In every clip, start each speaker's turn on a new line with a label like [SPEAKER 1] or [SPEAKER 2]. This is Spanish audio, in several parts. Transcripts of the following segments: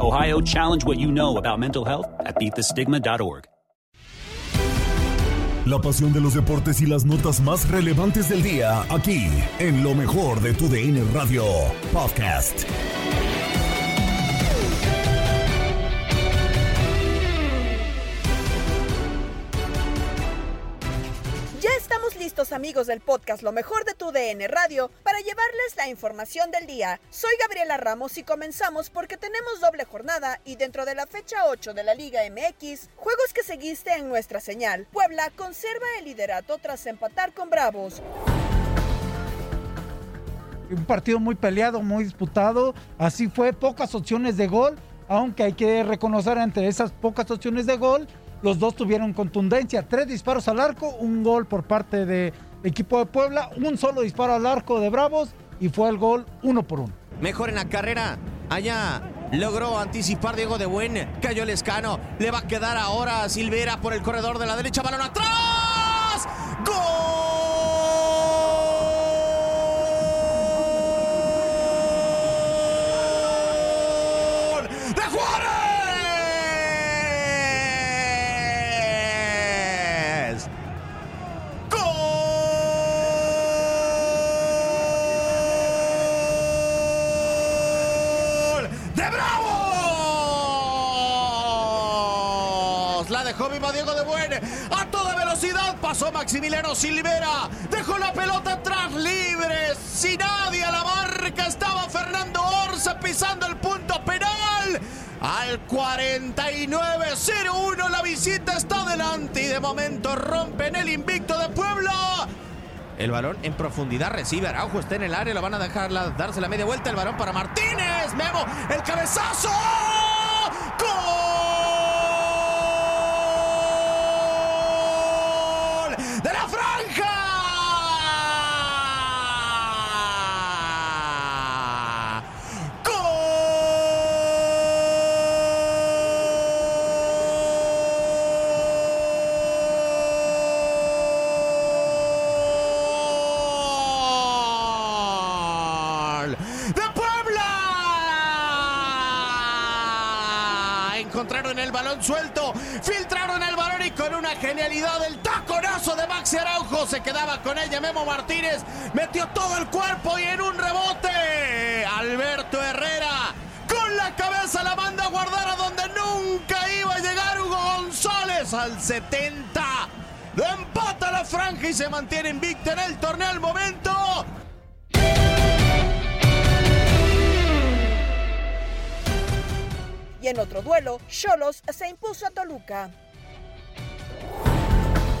[SPEAKER 1] Ohio, challenge what you know about mental health at beatthestigma.org.
[SPEAKER 2] La pasión de los deportes y las notas más relevantes del día, aquí, en lo mejor de tu DN Radio Podcast.
[SPEAKER 3] Amigos del podcast Lo mejor de tu DN Radio para llevarles la información del día. Soy Gabriela Ramos y comenzamos porque tenemos doble jornada y dentro de la fecha 8 de la Liga MX, juegos que seguiste en nuestra señal. Puebla conserva el liderato tras empatar con Bravos.
[SPEAKER 4] Un partido muy peleado, muy disputado. Así fue, pocas opciones de gol, aunque hay que reconocer entre esas pocas opciones de gol, los dos tuvieron contundencia. Tres disparos al arco, un gol por parte del equipo de Puebla, un solo disparo al arco de Bravos y fue el gol uno por uno.
[SPEAKER 5] Mejor en la carrera. Allá logró anticipar Diego de Buen. Cayó el escano. Le va a quedar ahora a Silvera por el corredor de la derecha. Balón atrás. ¡Gol! De Buen. A toda velocidad pasó Maximiliano Silvera. Dejó la pelota atrás libre. Sin nadie a la marca estaba Fernando Orza pisando el punto penal. Al 49-01 la visita está adelante y de momento rompen el invicto de Puebla. El balón en profundidad recibe Araujo, está en el área, lo van a dejar darse la media vuelta. El balón para Martínez, Memo, el cabezazo. Suelto, filtraron el balón y con una genialidad el taconazo de Maxi Araujo se quedaba con ella. Memo Martínez metió todo el cuerpo y en un rebote. Alberto Herrera con la cabeza la manda a guardar a donde nunca iba a llegar Hugo González al 70. Lo empata la franja y se mantiene invicto en el torneo al momento.
[SPEAKER 3] En otro duelo, Cholos se impuso a Toluca.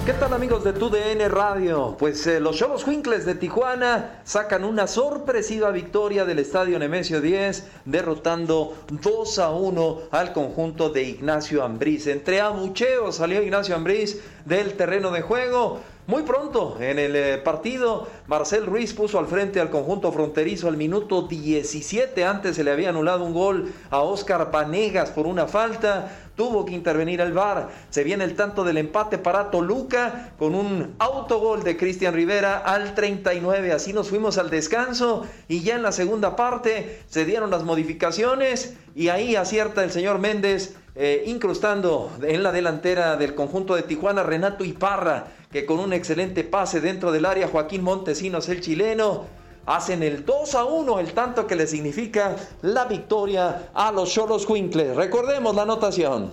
[SPEAKER 6] ¿Qué tal amigos de TUDN Radio? Pues eh, los Cholos Juincles de Tijuana sacan una sorpresiva victoria del Estadio Nemesio 10, derrotando 2 a 1 al conjunto de Ignacio Ambriz. Entre abucheos salió Ignacio Ambriz del terreno de juego. Muy pronto en el eh, partido, Marcel Ruiz puso al frente al conjunto fronterizo al minuto 17. Antes se le había anulado un gol a Oscar Panegas por una falta. Tuvo que intervenir el VAR. Se viene el tanto del empate para Toluca con un autogol de Cristian Rivera al 39. Así nos fuimos al descanso y ya en la segunda parte se dieron las modificaciones y ahí acierta el señor Méndez eh, incrustando en la delantera del conjunto de Tijuana Renato Iparra, que con un excelente pase dentro del área, Joaquín Montesinos, el chileno, hacen el 2 a 1, el tanto que le significa la victoria a los Cholos Quincles. Recordemos la anotación.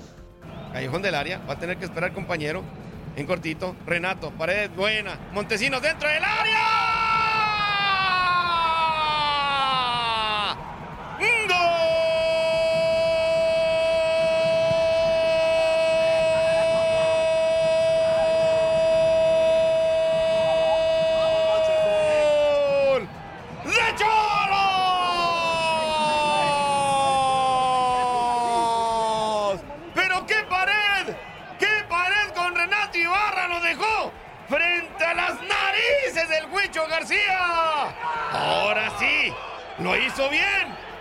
[SPEAKER 5] Callejón del área, va a tener que esperar compañero. En cortito, Renato, pared buena, Montesinos dentro del área.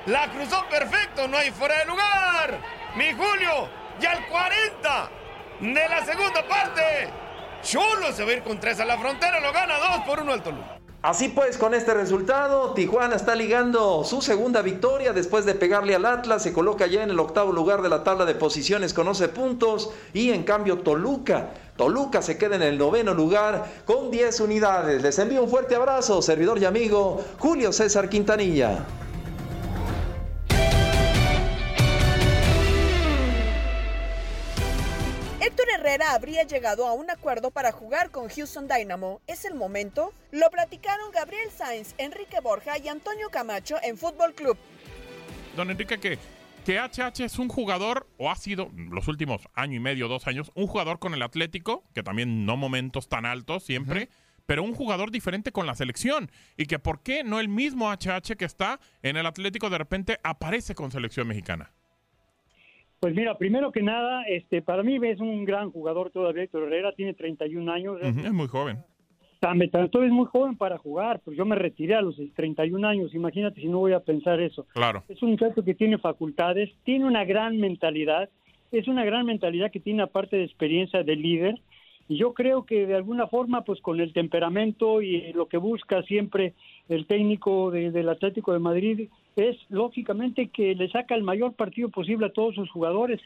[SPEAKER 5] La cruzó perfecto. No hay fuera de lugar. Mi Julio. Ya al 40 de la segunda parte. Chulo se va a ir con tres a la frontera. Lo gana 2 por 1 al Toluca.
[SPEAKER 6] Así pues, con este resultado, Tijuana está ligando su segunda victoria después de pegarle al Atlas, se coloca ya en el octavo lugar de la tabla de posiciones con 11 puntos y en cambio Toluca, Toluca se queda en el noveno lugar con 10 unidades. Les envío un fuerte abrazo, servidor y amigo Julio César Quintanilla.
[SPEAKER 3] Habría llegado a un acuerdo para jugar con Houston Dynamo. ¿Es el momento? Lo platicaron Gabriel Sainz, Enrique Borja y Antonio Camacho en Fútbol Club.
[SPEAKER 7] Don Enrique, que, que HH es un jugador, o ha sido los últimos año y medio, dos años, un jugador con el Atlético, que también no momentos tan altos siempre, pero un jugador diferente con la selección. Y que por qué no el mismo HH que está en el Atlético de repente aparece con selección mexicana.
[SPEAKER 8] Pues mira, primero que nada, este, para mí es un gran jugador todavía, Héctor Herrera, tiene 31 años.
[SPEAKER 7] Es muy joven.
[SPEAKER 8] También, tanto es muy joven para jugar, pues yo me retiré a los 31 años, imagínate si no voy a pensar eso.
[SPEAKER 7] Claro.
[SPEAKER 8] Es un muchacho que tiene facultades, tiene una gran mentalidad, es una gran mentalidad que tiene aparte de experiencia de líder, y yo creo que de alguna forma, pues con el temperamento y lo que busca siempre el técnico de- del Atlético de Madrid es lógicamente que le saca el mayor partido posible a todos sus jugadores.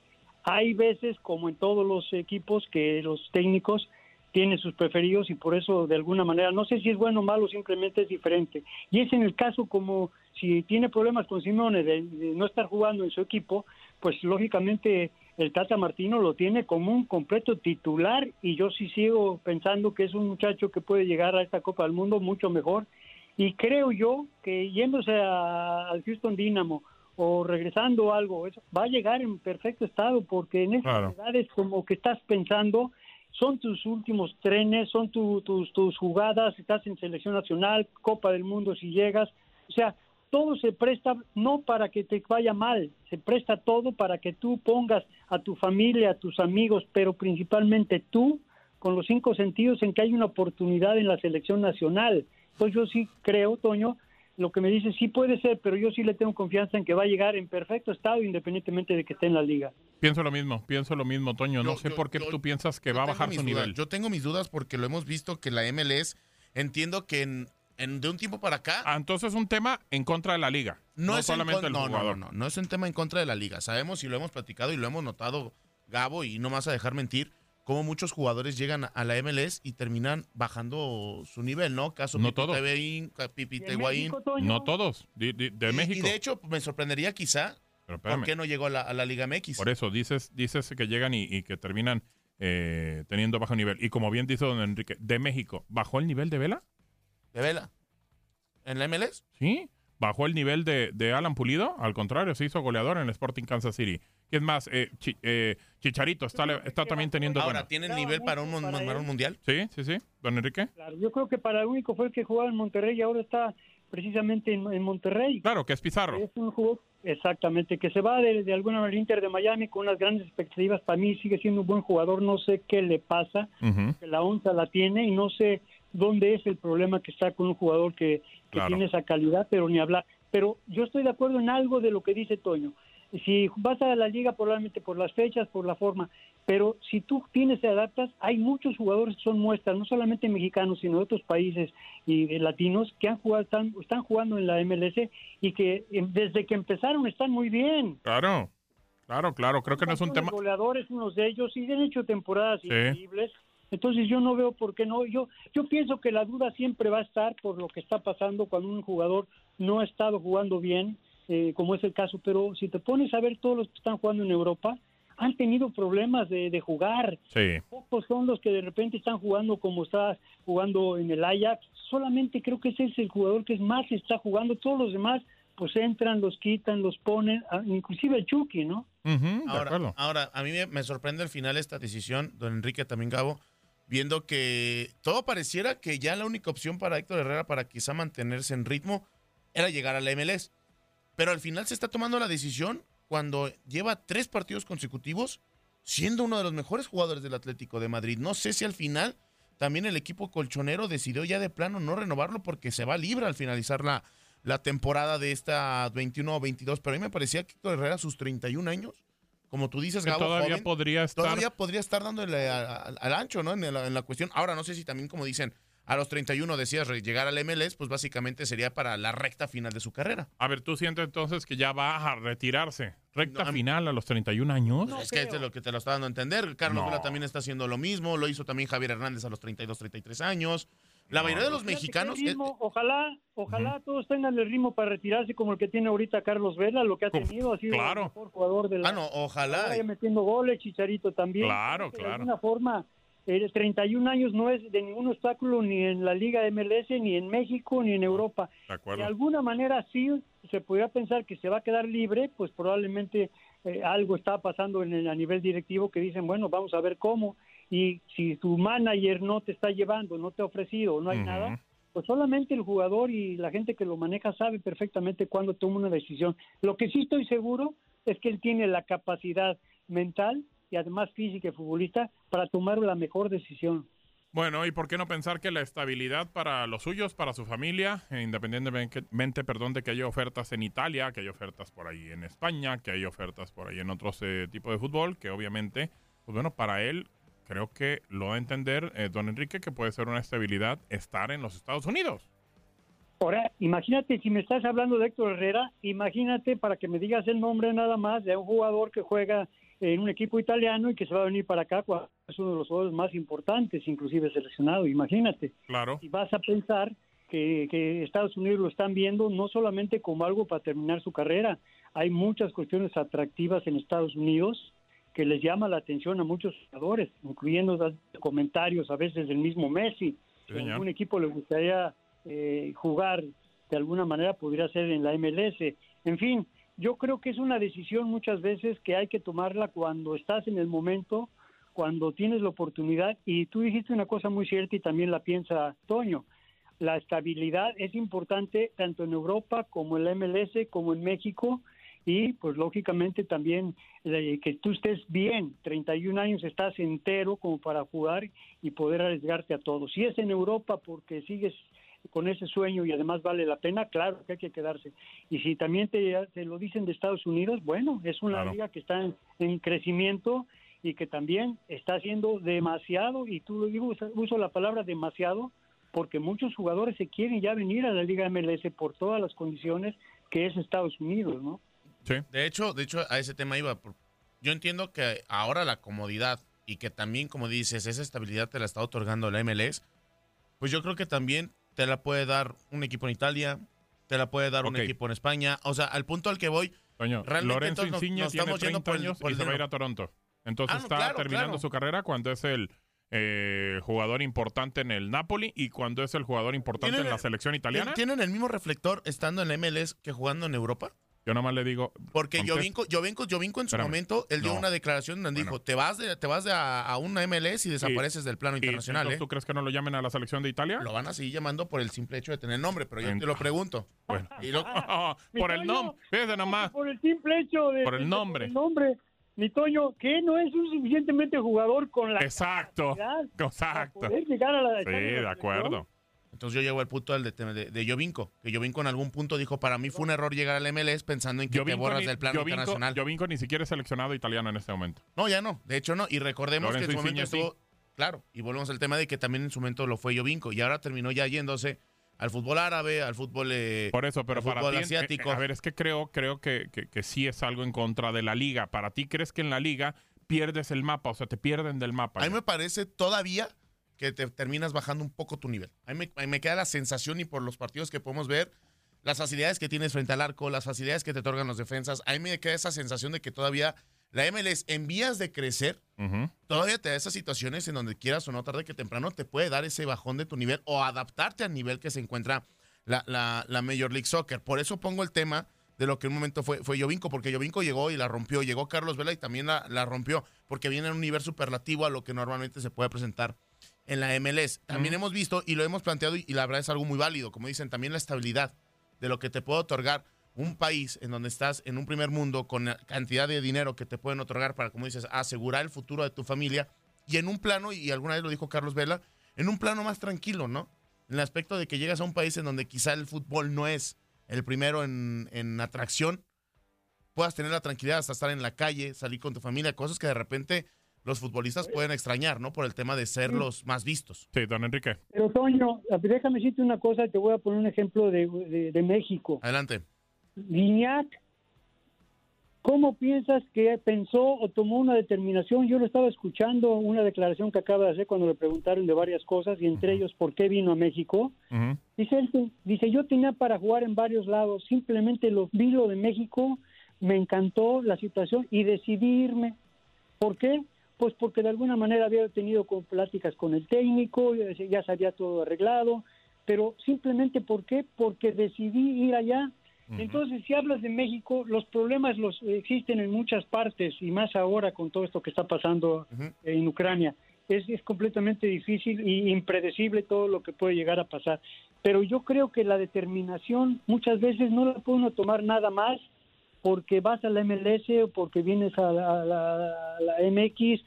[SPEAKER 8] Hay veces, como en todos los equipos, que los técnicos tienen sus preferidos y por eso de alguna manera, no sé si es bueno o malo, simplemente es diferente. Y es en el caso como si tiene problemas con Simeone de, de no estar jugando en su equipo, pues lógicamente el Tata Martino lo tiene como un completo titular y yo sí sigo pensando que es un muchacho que puede llegar a esta Copa del Mundo mucho mejor y creo yo que yéndose al Houston Dynamo o regresando algo, eso, va a llegar en perfecto estado porque en esas
[SPEAKER 7] Claro.
[SPEAKER 8] edades como que estás pensando son tus últimos trenes, son tu- tus, tus jugadas, estás en selección nacional, Copa del Mundo si llegas, o sea, todo se presta no para que te vaya mal, se presta todo para que tú pongas a tu familia, a tus amigos, pero principalmente tú con los cinco sentidos en que hay una oportunidad en la selección nacional. Pues yo sí creo, Toño, lo que me dice sí puede ser, pero yo sí le tengo confianza en que va a llegar en perfecto estado independientemente de que esté en la liga.
[SPEAKER 7] Pienso lo mismo, pienso lo mismo, Toño. No sé por qué tú piensas que va a bajar su
[SPEAKER 9] dudas.
[SPEAKER 7] nivel.
[SPEAKER 9] Yo tengo mis dudas porque lo hemos visto que la MLS, entiendo que en, en- de un tiempo para acá,
[SPEAKER 7] Ah, entonces es un tema en contra de la liga.
[SPEAKER 9] no,
[SPEAKER 7] No,
[SPEAKER 9] es en
[SPEAKER 7] solamente el
[SPEAKER 9] no, no,
[SPEAKER 7] jugador.
[SPEAKER 9] no, no, no es un tema en contra de la liga. Sabemos y lo hemos platicado y lo hemos notado, Gabo, y no vas a dejar mentir, cómo muchos jugadores llegan a la MLS y terminan bajando su nivel, ¿no? Caso
[SPEAKER 7] No todos.
[SPEAKER 9] Ca- Pipita
[SPEAKER 8] ¿Y en
[SPEAKER 9] Higuaín.
[SPEAKER 8] México?
[SPEAKER 7] No todos, de, de- de
[SPEAKER 9] Y-
[SPEAKER 7] México.
[SPEAKER 9] Y de hecho, me sorprendería quizá
[SPEAKER 7] Pero
[SPEAKER 9] por qué no llegó a la, a la Liga MX.
[SPEAKER 7] Por eso dices, dices que llegan y, y que terminan eh, teniendo bajo nivel. Y como bien dice don Enrique, de México, ¿bajó el nivel de Vela?
[SPEAKER 9] ¿De Vela? ¿En la MLS?
[SPEAKER 7] Sí. ¿Bajó el nivel de, de Alan Pulido? Al contrario, se hizo goleador en el Sporting Kansas City. Es más, eh, Chi- eh, Chicharito está, está también teniendo...
[SPEAKER 9] Ahora,
[SPEAKER 7] bueno.
[SPEAKER 9] ¿tiene el nivel para un, para un mundial?
[SPEAKER 7] Sí, sí, sí. Don Enrique.
[SPEAKER 8] Claro, yo creo que para el único fue el que jugaba en Monterrey y ahora está precisamente en, en Monterrey.
[SPEAKER 7] Claro, que es Pizarro.
[SPEAKER 8] Es un jugador, exactamente, que se va de, de alguna manera al Inter de Miami con unas grandes expectativas. Para mí sigue siendo un buen jugador, no sé qué le pasa, que la onza la tiene y no sé dónde es el problema que está con un jugador que, que
[SPEAKER 7] Claro.
[SPEAKER 8] tiene esa calidad, pero ni hablar. Pero yo estoy de acuerdo en algo de lo que dice Toño. Si vas a la liga probablemente por las fechas, por la forma, pero si tú tienes te adaptas, hay muchos jugadores que son muestras, no solamente mexicanos, sino de otros países y de latinos que han jugado, están, están jugando en la MLS y que eh, desde que empezaron están muy bien.
[SPEAKER 7] Claro, claro, claro. Creo que no es un tema...
[SPEAKER 8] goleadores unos de ellos y han hecho temporadas
[SPEAKER 7] Sí.
[SPEAKER 8] increíbles. Entonces yo no veo por qué no. Yo yo pienso que la duda siempre va a estar por lo que está pasando cuando un jugador no ha estado jugando bien, eh, como es el caso. Pero si te pones a ver todos los que están jugando en Europa, han tenido problemas de, de jugar.
[SPEAKER 7] Sí.
[SPEAKER 8] Pocos son los que de repente están jugando como está jugando en el Ajax. Solamente creo que ese es el jugador que más está jugando. Todos los demás pues entran, los quitan, los ponen, ah, inclusive el Chucky, ¿no?
[SPEAKER 9] Ahora, ahora, a mí me, me sorprende al final esta decisión, don Enrique también Gabo, viendo que todo pareciera que ya la única opción para Héctor Herrera para quizá mantenerse en ritmo era llegar a la MLS. Pero al final se está tomando la decisión cuando lleva tres partidos consecutivos siendo uno de los mejores jugadores del Atlético de Madrid. No sé si al final también el equipo colchonero decidió ya de plano no renovarlo porque se va libre al finalizar la, la temporada de esta 21 o 22. Pero a mí me parecía que Héctor Herrera a sus 31 años, como tú dices,
[SPEAKER 7] Que
[SPEAKER 9] Gabo,
[SPEAKER 7] todavía
[SPEAKER 9] joven,
[SPEAKER 7] podría estar-
[SPEAKER 9] Todavía podría estar dándole al ancho, ¿no? En la, en la cuestión. Ahora, no sé si también, como dicen, a los 31 decías llegar al MLS, pues básicamente sería para la recta final de su carrera.
[SPEAKER 7] A ver, ¿tú sientes entonces que ya va a retirarse? ¿Recta
[SPEAKER 9] No, a mí-
[SPEAKER 7] final a los 31 años?
[SPEAKER 9] es que es de lo que te lo está dando a entender. Carlos
[SPEAKER 7] No.
[SPEAKER 9] Vela también está haciendo lo mismo. Lo hizo también Javier Hernández a los 32, 33 años. La mayoría de los mexicanos. eh,
[SPEAKER 8] ritmo, ojalá, ojalá todos tengan el ritmo para retirarse como el que tiene ahorita Carlos Vela, lo que ha tenido, ha sido
[SPEAKER 7] claro.
[SPEAKER 8] el mejor jugador de la.
[SPEAKER 9] Ah, no, ojalá.
[SPEAKER 8] Vaya metiendo goles, Chicharito también.
[SPEAKER 7] Claro,
[SPEAKER 8] que De
[SPEAKER 7] claro.
[SPEAKER 8] alguna forma, eh, 31 años no es de ningún obstáculo ni en la Liga MLS, ni en México, ni en Europa.
[SPEAKER 7] De.
[SPEAKER 8] De alguna manera sí se podría pensar que se va a quedar libre, pues probablemente eh, algo está pasando en el, a nivel directivo que dicen, bueno, vamos a ver cómo. Y si tu manager no te está llevando, no te ha ofrecido, no hay nada, pues solamente el jugador y la gente que lo maneja sabe perfectamente cuándo toma una decisión. Lo que sí estoy seguro es que él tiene la capacidad mental y además física y futbolista para tomar la mejor decisión.
[SPEAKER 7] Bueno, ¿y por qué no pensar que la estabilidad para los suyos, para su familia, eh, independientemente perdón, de que haya ofertas en Italia, que hay ofertas por ahí en España, que hay ofertas por ahí en otros eh, tipos de fútbol, que obviamente, pues bueno, para él creo que lo va a entender eh, don Enrique que puede ser una estabilidad estar en los Estados Unidos.
[SPEAKER 8] Ahora, imagínate, si me estás hablando de Héctor Herrera, imagínate para que me digas el nombre nada más de un jugador que juega en un equipo italiano y que se va a venir para acá, cuando es uno de los jugadores más importantes, inclusive seleccionado, imagínate.
[SPEAKER 7] Claro.
[SPEAKER 8] Y vas a pensar que, que Estados Unidos lo están viendo no solamente como algo para terminar su carrera, hay muchas cuestiones atractivas en Estados Unidos que les llama la atención a muchos jugadores, incluyendo los comentarios a veces del mismo Messi.
[SPEAKER 7] Sí,
[SPEAKER 8] Si algún equipo le gustaría eh, jugar de alguna manera, podría ser en la MLS. En fin, yo creo que es una decisión muchas veces que hay que tomarla cuando estás en el momento, cuando tienes la oportunidad. Y tú dijiste una cosa muy cierta y también la piensa Toño. La estabilidad es importante tanto en Europa como en la MLS, como en México. Y pues lógicamente también eh, que tú estés bien, 31 años estás entero como para jugar y poder arriesgarte a todo. Si es en Europa porque sigues con ese sueño y además vale la pena, claro que hay que quedarse. Y si también te, te lo dicen de Estados Unidos, bueno, es una
[SPEAKER 7] Claro.
[SPEAKER 8] liga que está en, en crecimiento y que también está haciendo demasiado, y tú lo digo, uso- la palabra demasiado, porque muchos jugadores se quieren ya venir a la Liga MLS por todas las condiciones que es Estados Unidos, ¿no?
[SPEAKER 9] De hecho, de hecho, a ese tema iba. por- Yo entiendo que ahora la comodidad y que también, como dices, esa estabilidad te la está otorgando la MLS, pues yo creo que también te la puede dar un equipo en Italia, te la puede dar un equipo en España. O sea, al punto al que voy,
[SPEAKER 7] Toño, Lorenzo
[SPEAKER 9] nos-
[SPEAKER 7] Insigne
[SPEAKER 9] nos
[SPEAKER 7] tiene
[SPEAKER 9] estamos
[SPEAKER 7] 30
[SPEAKER 9] yendo por el-
[SPEAKER 7] años y se va a ir a Toronto. Entonces
[SPEAKER 9] Ah, no,
[SPEAKER 7] está
[SPEAKER 9] claro,
[SPEAKER 7] terminando
[SPEAKER 9] claro.
[SPEAKER 7] su carrera cuando es el eh, jugador importante en el Napoli y cuando es el jugador importante en
[SPEAKER 9] ¿Tienen-
[SPEAKER 7] la selección italiana.
[SPEAKER 9] ¿tienen el mismo reflector estando en la MLS que jugando en Europa?
[SPEAKER 7] Yo nomás le digo.
[SPEAKER 9] Porque. Jovinko, Jovinko, Jovinko en su
[SPEAKER 7] Espérame.
[SPEAKER 9] momento, él dio
[SPEAKER 7] No.
[SPEAKER 9] una declaración donde dijo, te vas de, te vas de a, a una MLS y desapareces del plano
[SPEAKER 7] ¿Y
[SPEAKER 9] internacional.
[SPEAKER 7] entonces
[SPEAKER 9] ¿eh?
[SPEAKER 7] ¿Tú crees que no lo llamen a la selección de Italia?
[SPEAKER 9] Lo van a seguir llamando por el simple hecho de tener nombre, pero yo
[SPEAKER 7] En-
[SPEAKER 9] te lo pregunto.
[SPEAKER 7] Bueno.
[SPEAKER 9] Y lo-
[SPEAKER 7] por el nombre. Fíjese nomás.
[SPEAKER 8] Por el simple hecho de...
[SPEAKER 7] Por el nombre.
[SPEAKER 8] el nombre. Mi Toño, que no es un suficientemente jugador con la
[SPEAKER 7] Exacto.
[SPEAKER 8] capacidad para
[SPEAKER 7] Exacto.
[SPEAKER 8] poder llegar a la
[SPEAKER 7] Sí, de acuerdo.
[SPEAKER 9] Entonces yo llego al punto del de, de, de Jovinko, que Jovinko en algún punto dijo, para mí fue un error llegar al MLS pensando en que te borras
[SPEAKER 7] ni,
[SPEAKER 9] del plano
[SPEAKER 7] Jovinko-
[SPEAKER 9] internacional.
[SPEAKER 7] Jovinko ni siquiera es seleccionado italiano en este momento.
[SPEAKER 9] No, ya no, de hecho no. Y recordemos
[SPEAKER 7] Lorenzo
[SPEAKER 9] que en su momento
[SPEAKER 7] sí.
[SPEAKER 9] estuvo, claro, y volvemos al tema de que también en su momento lo fue Jovinko y ahora terminó ya yéndose al fútbol árabe, al fútbol, eh,
[SPEAKER 7] Por eso, pero para ti, eh,
[SPEAKER 9] asiático.
[SPEAKER 7] eh, a ver, es que creo, creo que, que, que sí es algo en contra de la liga. Para ti, ¿crees que en la liga pierdes el mapa? O sea, te pierden del mapa.
[SPEAKER 9] A mí me parece todavía que te terminas bajando un poco tu nivel. A mí me, a mí me queda la sensación y por los partidos que podemos ver, las facilidades que tienes frente al arco, las facilidades que te otorgan los defensas, a mí me queda esa sensación de que todavía la MLS en vías de crecer, todavía te da esas situaciones en donde quieras o no, tarde que temprano, te puede dar ese bajón de tu nivel o adaptarte al nivel que se encuentra la, la- la Major League Soccer. Por eso pongo el tema de lo que en un momento fue, fue Jovinko, porque Jovinko llegó y la rompió, llegó Carlos Vela y también la, la rompió, porque viene en un nivel superlativo a lo que normalmente se puede presentar en la MLS. También hemos visto y lo hemos planteado y, y la verdad es algo muy válido, como dicen, también la estabilidad de lo que te puede otorgar un país en donde estás en un primer mundo con la cantidad de dinero que te pueden otorgar para, como dices, asegurar el futuro de tu familia y en un plano, y alguna vez lo dijo Carlos Vela, en un plano más tranquilo, ¿no? En el aspecto de que llegas a un país en donde quizá el fútbol no es el primero en, en atracción, puedas tener la tranquilidad hasta estar en la calle, salir con tu familia, cosas que de repente los futbolistas pueden extrañar, ¿no? Por el tema de ser los más vistos.
[SPEAKER 7] Sí, don Enrique.
[SPEAKER 8] Pero Toño, déjame decirte una cosa, y te voy a poner un ejemplo de, de- de México.
[SPEAKER 9] Adelante.
[SPEAKER 8] Guiñac, ¿cómo piensas que pensó o tomó una determinación? Yo lo estaba escuchando, una declaración que acaba de hacer cuando le preguntaron de varias cosas, y entre ellos por qué vino a México. Dice, él, dice, yo tenía para jugar en varios lados, simplemente lo vi lo de México, me encantó la situación y decidí irme. ¿Por qué? Pues porque de alguna manera había tenido con- pláticas con el técnico, ya se- había todo arreglado, pero simplemente ¿por qué? Porque decidí ir allá. Entonces, si hablas de México, los problemas los existen en muchas partes y más ahora con todo esto que está pasando en Ucrania. Es, es completamente difícil y impredecible todo lo que puede llegar a pasar. Pero yo creo que la determinación muchas veces no la puede uno tomar nada más porque vas a la MLS o porque vienes a la, a la- a la MX,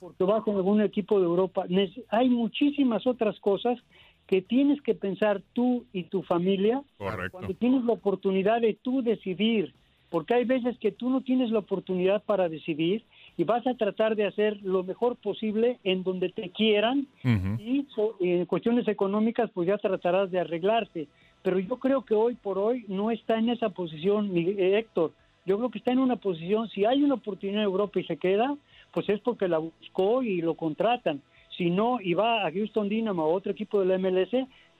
[SPEAKER 8] porque vas con algún equipo de Europa. Hay muchísimas otras cosas que tienes que pensar tú y tu familia
[SPEAKER 7] Correcto.
[SPEAKER 8] cuando tienes la oportunidad de tú decidir, porque hay veces que tú no tienes la oportunidad para decidir y vas a tratar de hacer lo mejor posible en donde te quieran y so- en cuestiones económicas pues ya tratarás de arreglarte. Pero yo creo que hoy por hoy no está en esa posición eh, Héctor. Yo creo que está en una posición, si hay una oportunidad en Europa y se queda, pues es porque la buscó y lo contratan. Si no, y va a Houston Dynamo a otro equipo de la MLS,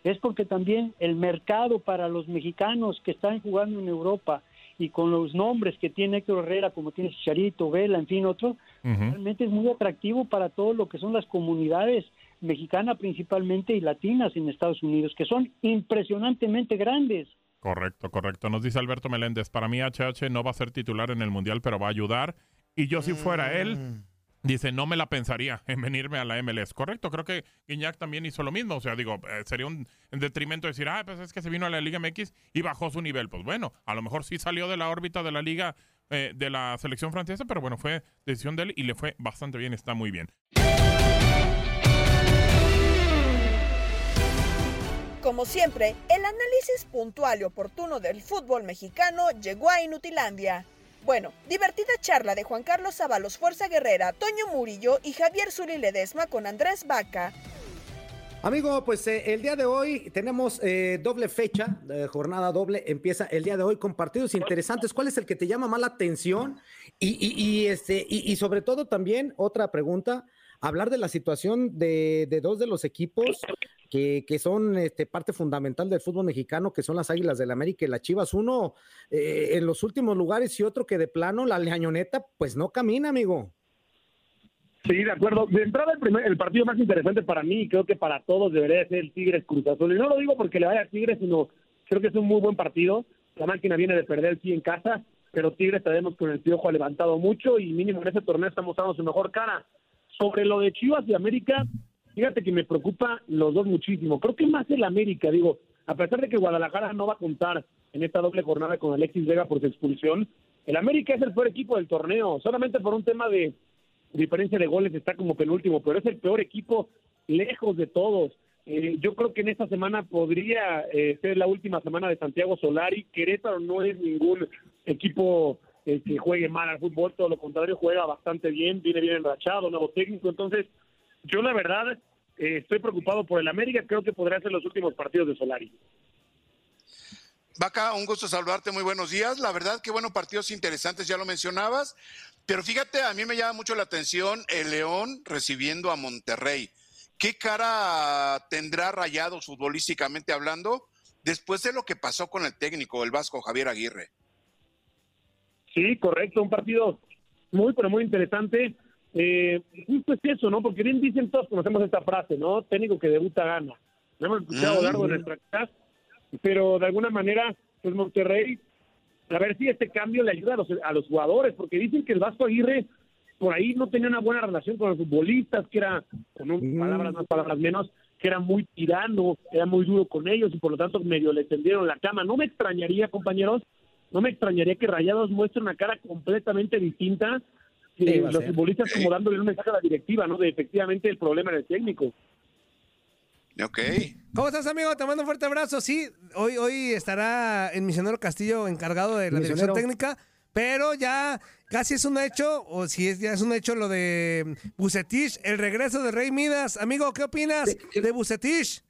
[SPEAKER 8] es porque también el mercado para los mexicanos que están jugando en Europa y con los nombres que tiene Héctor Herrera, como tiene Chicharito, Vela, en fin, otros, realmente es muy atractivo para todo lo que son las comunidades mexicanas principalmente y latinas en Estados Unidos, que son impresionantemente grandes.
[SPEAKER 7] Correcto, correcto. Nos dice Alberto Meléndez, para mí HH no va a ser titular en el Mundial, pero va a ayudar. Y yo si fuera él, dice, no me la pensaría en venirme a la MLS. Correcto, creo que Guiñac también hizo lo mismo. O sea, digo, eh, sería un en detrimento decir, ah, pues es que se vino a la Liga MX y bajó su nivel. Pues bueno, a lo mejor sí salió de la órbita de la Liga eh, de la selección francesa, pero bueno, fue decisión de él y le fue bastante bien, está muy bien.
[SPEAKER 3] Como siempre, el análisis puntual y oportuno del fútbol mexicano llegó a Inutilandia. Bueno, divertida charla de Juan Carlos Ábalos Fuerza Guerrera, Toño Murillo y Javier Zuli Ledesma con Andrés Vaca.
[SPEAKER 10] Amigo, pues eh, el día de hoy tenemos eh, doble fecha, eh, jornada doble, empieza el día de hoy con partidos interesantes. ¿Cuál es el que te llama más la atención? Y, y- este, y, y sobre todo también, otra pregunta, hablar de la situación de, de dos de los equipos que, son este, parte fundamental del fútbol mexicano, que son las Águilas del América y las Chivas. Uno eh, en los últimos lugares y otro que de plano, la leañoneta, pues no camina, amigo.
[SPEAKER 11] Sí, de acuerdo. De entrada, el, primer- el partido más interesante para mí, creo que para todos debería ser el Tigres Cruz Azul. Y no lo digo porque le vaya a Tigres, sino creo que es un muy buen partido. La máquina viene de perder sí en casa. pero Tigres sabemos que el Piojo ha levantado mucho y mínimo en ese torneo está mostrando su mejor cara. Sobre lo de Chivas y América, fíjate que me preocupa los dos muchísimo. Creo que más el América, digo, a pesar de que Guadalajara no va a contar en esta doble jornada con Alexis Vega por su expulsión, el América es el peor equipo del torneo, solamente por un tema de diferencia de goles está como penúltimo, pero es el peor equipo lejos de todos. Eh, yo creo que en esta semana podría eh, ser la última semana de Santiago Solari. Querétaro no es ningún equipo eh, que juegue mal al fútbol, todo lo contrario, juega bastante bien, viene bien enrachado, nuevo técnico. Entonces, yo la verdad estoy preocupado por el América, creo que podría ser los últimos partidos de Solari.
[SPEAKER 12] Vaca, un gusto saludarte, muy buenos días. La verdad que bueno, partidos interesantes, ya lo mencionabas, pero fíjate, a mí me llama mucho la atención el León recibiendo a Monterrey. ¿Qué cara tendrá Rayados futbolísticamente hablando después de lo que pasó con el técnico, el vasco Javier Aguirre?
[SPEAKER 11] Sí, correcto, un partido muy, pero muy interesante. Eh, justo es eso, ¿no? Porque bien dicen todos, conocemos esta frase, ¿no? Técnico que debuta gana. Lo hemos escuchado a lo largo de
[SPEAKER 12] Mm.
[SPEAKER 11] nuestra casa, pero de alguna manera, pues Monterrey, a ver si este cambio le ayuda a los, a los jugadores, porque dicen que el Vasco Aguirre por ahí no tenía una buena relación con los futbolistas, que era, con un- palabras más, palabras menos, que era muy tirano, era muy duro con ellos y por lo tanto medio le tendieron la cama. No me extrañaría, compañeros, no me extrañaría que Rayados muestre una cara completamente distinta
[SPEAKER 10] a
[SPEAKER 11] los futbolistas como dándole un mensaje a la directiva, ¿no? De efectivamente el problema era el técnico.
[SPEAKER 12] Ok.
[SPEAKER 13] ¿Cómo estás, amigo? Te mando un fuerte abrazo. Sí, hoy, hoy estará el misionero Castillo encargado de la dirección técnica, pero ya casi es un hecho, o si es, ya es un hecho lo de Bucetich, el regreso de Rey Midas. Amigo, ¿qué opinas de Bucetich?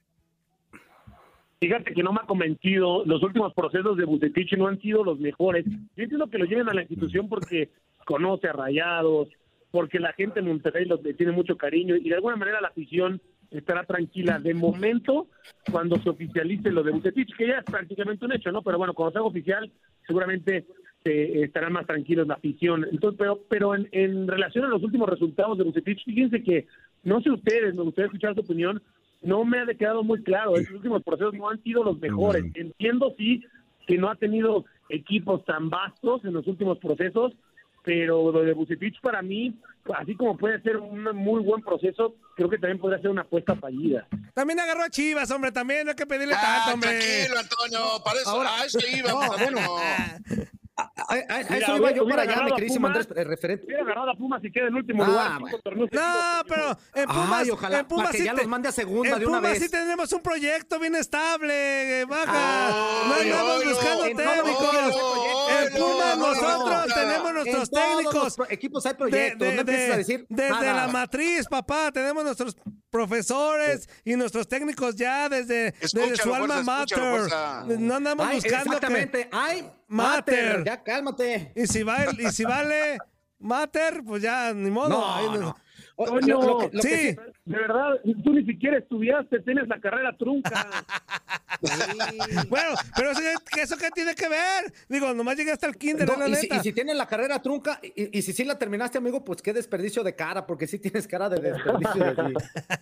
[SPEAKER 11] Fíjate que no me ha convencido, los últimos procesos de Bucetich no han sido los mejores. Yo entiendo que lo lleven a la institución porque conoce a Rayados, porque la gente en Monterrey le tiene mucho cariño y de alguna manera la afición estará tranquila. De momento, cuando se oficialice lo de Bucetich, que ya es prácticamente un hecho, ¿no? Pero bueno, cuando sea oficial, seguramente eh, estarán más tranquilos la afición. Entonces, pero, pero en, en relación a los últimos resultados de Bucetich, fíjense que, no sé ustedes, me gustaría escuchar su opinión, no me ha quedado muy claro. Estos últimos procesos no han sido los mejores. Entiendo, sí, que no ha tenido equipos tan vastos en los últimos procesos, pero lo de Bucetich para mí, así como puede ser un muy buen proceso, creo que también podría ser una apuesta fallida.
[SPEAKER 13] También agarró a Chivas, hombre, también no hay que pedirle
[SPEAKER 12] Ah,
[SPEAKER 13] tanto, hombre.
[SPEAKER 12] tranquilo, Antonio, para eso,
[SPEAKER 10] Ahora-
[SPEAKER 12] a eso iba,
[SPEAKER 10] No,
[SPEAKER 12] Antonio.
[SPEAKER 10] A, a- a
[SPEAKER 11] Mira,
[SPEAKER 10] eso iba yo para allá, mi queridísimo Andrés, el referente.
[SPEAKER 11] Hubiera ganado a Pumas y queda en último
[SPEAKER 10] Ah,
[SPEAKER 11] lugar. torneos
[SPEAKER 13] No, pero en Pumas,
[SPEAKER 10] Ay, ojalá,
[SPEAKER 13] en Pumas
[SPEAKER 10] para que
[SPEAKER 13] sí
[SPEAKER 10] ya
[SPEAKER 13] te-
[SPEAKER 10] los mande a segunda
[SPEAKER 13] en
[SPEAKER 10] de una
[SPEAKER 13] Pumas
[SPEAKER 10] vez.
[SPEAKER 13] sí tenemos un proyecto bien estable, eh, baja.
[SPEAKER 12] Ay,
[SPEAKER 13] no andamos buscando técnicos.
[SPEAKER 10] equipos
[SPEAKER 13] En Pumas
[SPEAKER 12] no, no,
[SPEAKER 13] nosotros
[SPEAKER 12] no,
[SPEAKER 13] tenemos nuestros técnicos.
[SPEAKER 10] equipos hay proyectos,
[SPEAKER 13] de-
[SPEAKER 10] no empieces
[SPEAKER 13] de-
[SPEAKER 10] a decir
[SPEAKER 13] desde
[SPEAKER 10] nada.
[SPEAKER 13] la matriz, papá, tenemos nuestros profesores y nuestros técnicos ya desde, desde su alma mater. No andamos buscando que
[SPEAKER 10] exactamente, ay,
[SPEAKER 13] Mater.
[SPEAKER 10] ya cálmate.
[SPEAKER 13] y si va y si vale mater, pues ya ni modo.
[SPEAKER 10] No,
[SPEAKER 13] Ahí
[SPEAKER 10] no. O-
[SPEAKER 11] Toño,
[SPEAKER 10] lo- lo que- lo que
[SPEAKER 13] sí.
[SPEAKER 10] sí-
[SPEAKER 11] De verdad, tú ni siquiera estudiaste, tienes la carrera trunca.
[SPEAKER 13] Bueno, pero eso, ¿qué- ¿eso qué tiene que ver? Digo, nomás llegué hasta el kinder,
[SPEAKER 10] No,
[SPEAKER 13] la
[SPEAKER 10] y, si,
[SPEAKER 13] neta.
[SPEAKER 10] y si tienes la carrera trunca, y, y si sí la terminaste, amigo, pues qué desperdicio de cara, porque sí tienes cara de desperdicio de ti.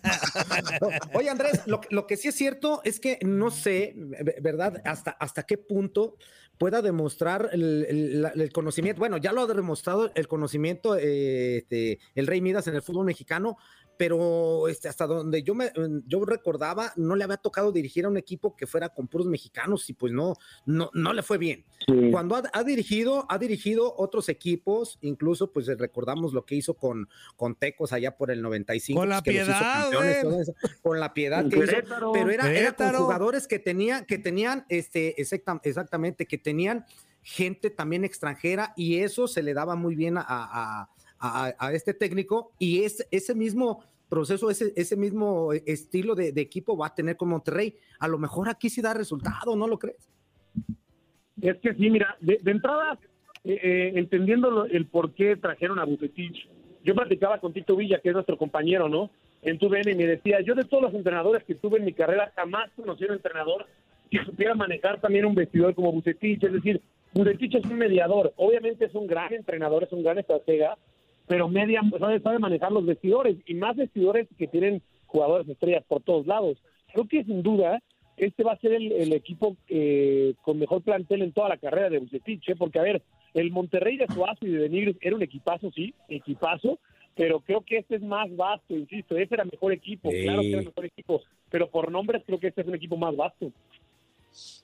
[SPEAKER 10] Oye, Andrés, lo, lo que sí es cierto es que no sé, ¿verdad? Hasta, hasta qué punto pueda demostrar el, el- el conocimiento. Bueno, ya lo ha demostrado el conocimiento este, el Rey Midas en el fútbol mexicano, pero este, hasta donde yo me yo recordaba, no le había tocado dirigir a un equipo que fuera con puros mexicanos y pues no, no, no le fue bien. Cuando ha, ha dirigido, ha dirigido otros equipos, incluso pues recordamos lo que hizo con, con Tecos allá por el 95.
[SPEAKER 13] Con la
[SPEAKER 10] pues, que los hizo
[SPEAKER 13] Piedad,
[SPEAKER 10] eso, con la piedad que hizo, pero era, era con jugadores que tenía, que tenían, este, exacta- exactamente, que tenían gente también extranjera y eso se le daba muy bien a, a- a- a este técnico y es, ese mismo proceso, ese, ese mismo estilo de, de equipo va a tener con Monterrey. A lo mejor aquí sí da resultado, ¿no lo crees?
[SPEAKER 11] Es que sí, mira, de, de entrada, eh, eh, entendiendo lo- el por qué trajeron a Bucetich, yo platicaba con Tito Villa, que es nuestro compañero, ¿no? En tu y me decía, yo de todos los entrenadores que tuve en mi carrera, jamás conocí a un entrenador que supiera manejar también un vestidor como Bucetich, es decir, Bucetich es un mediador, obviamente es un gran entrenador, es un gran estratega, pero media sabe, sabe manejar los vestidores, y más vestidores que tienen jugadores estrellas por todos lados. Creo que sin duda este va a ser el, el equipo eh, con mejor plantel en toda la carrera de Bucetich, ¿eh? porque a ver, el Monterrey de Suazo y de Denigres era un equipazo, sí, equipazo, pero creo que este es más vasto, insisto, ese era mejor equipo,
[SPEAKER 10] Sí.
[SPEAKER 11] claro que era mejor equipo, pero por nombres creo que este es un equipo más vasto.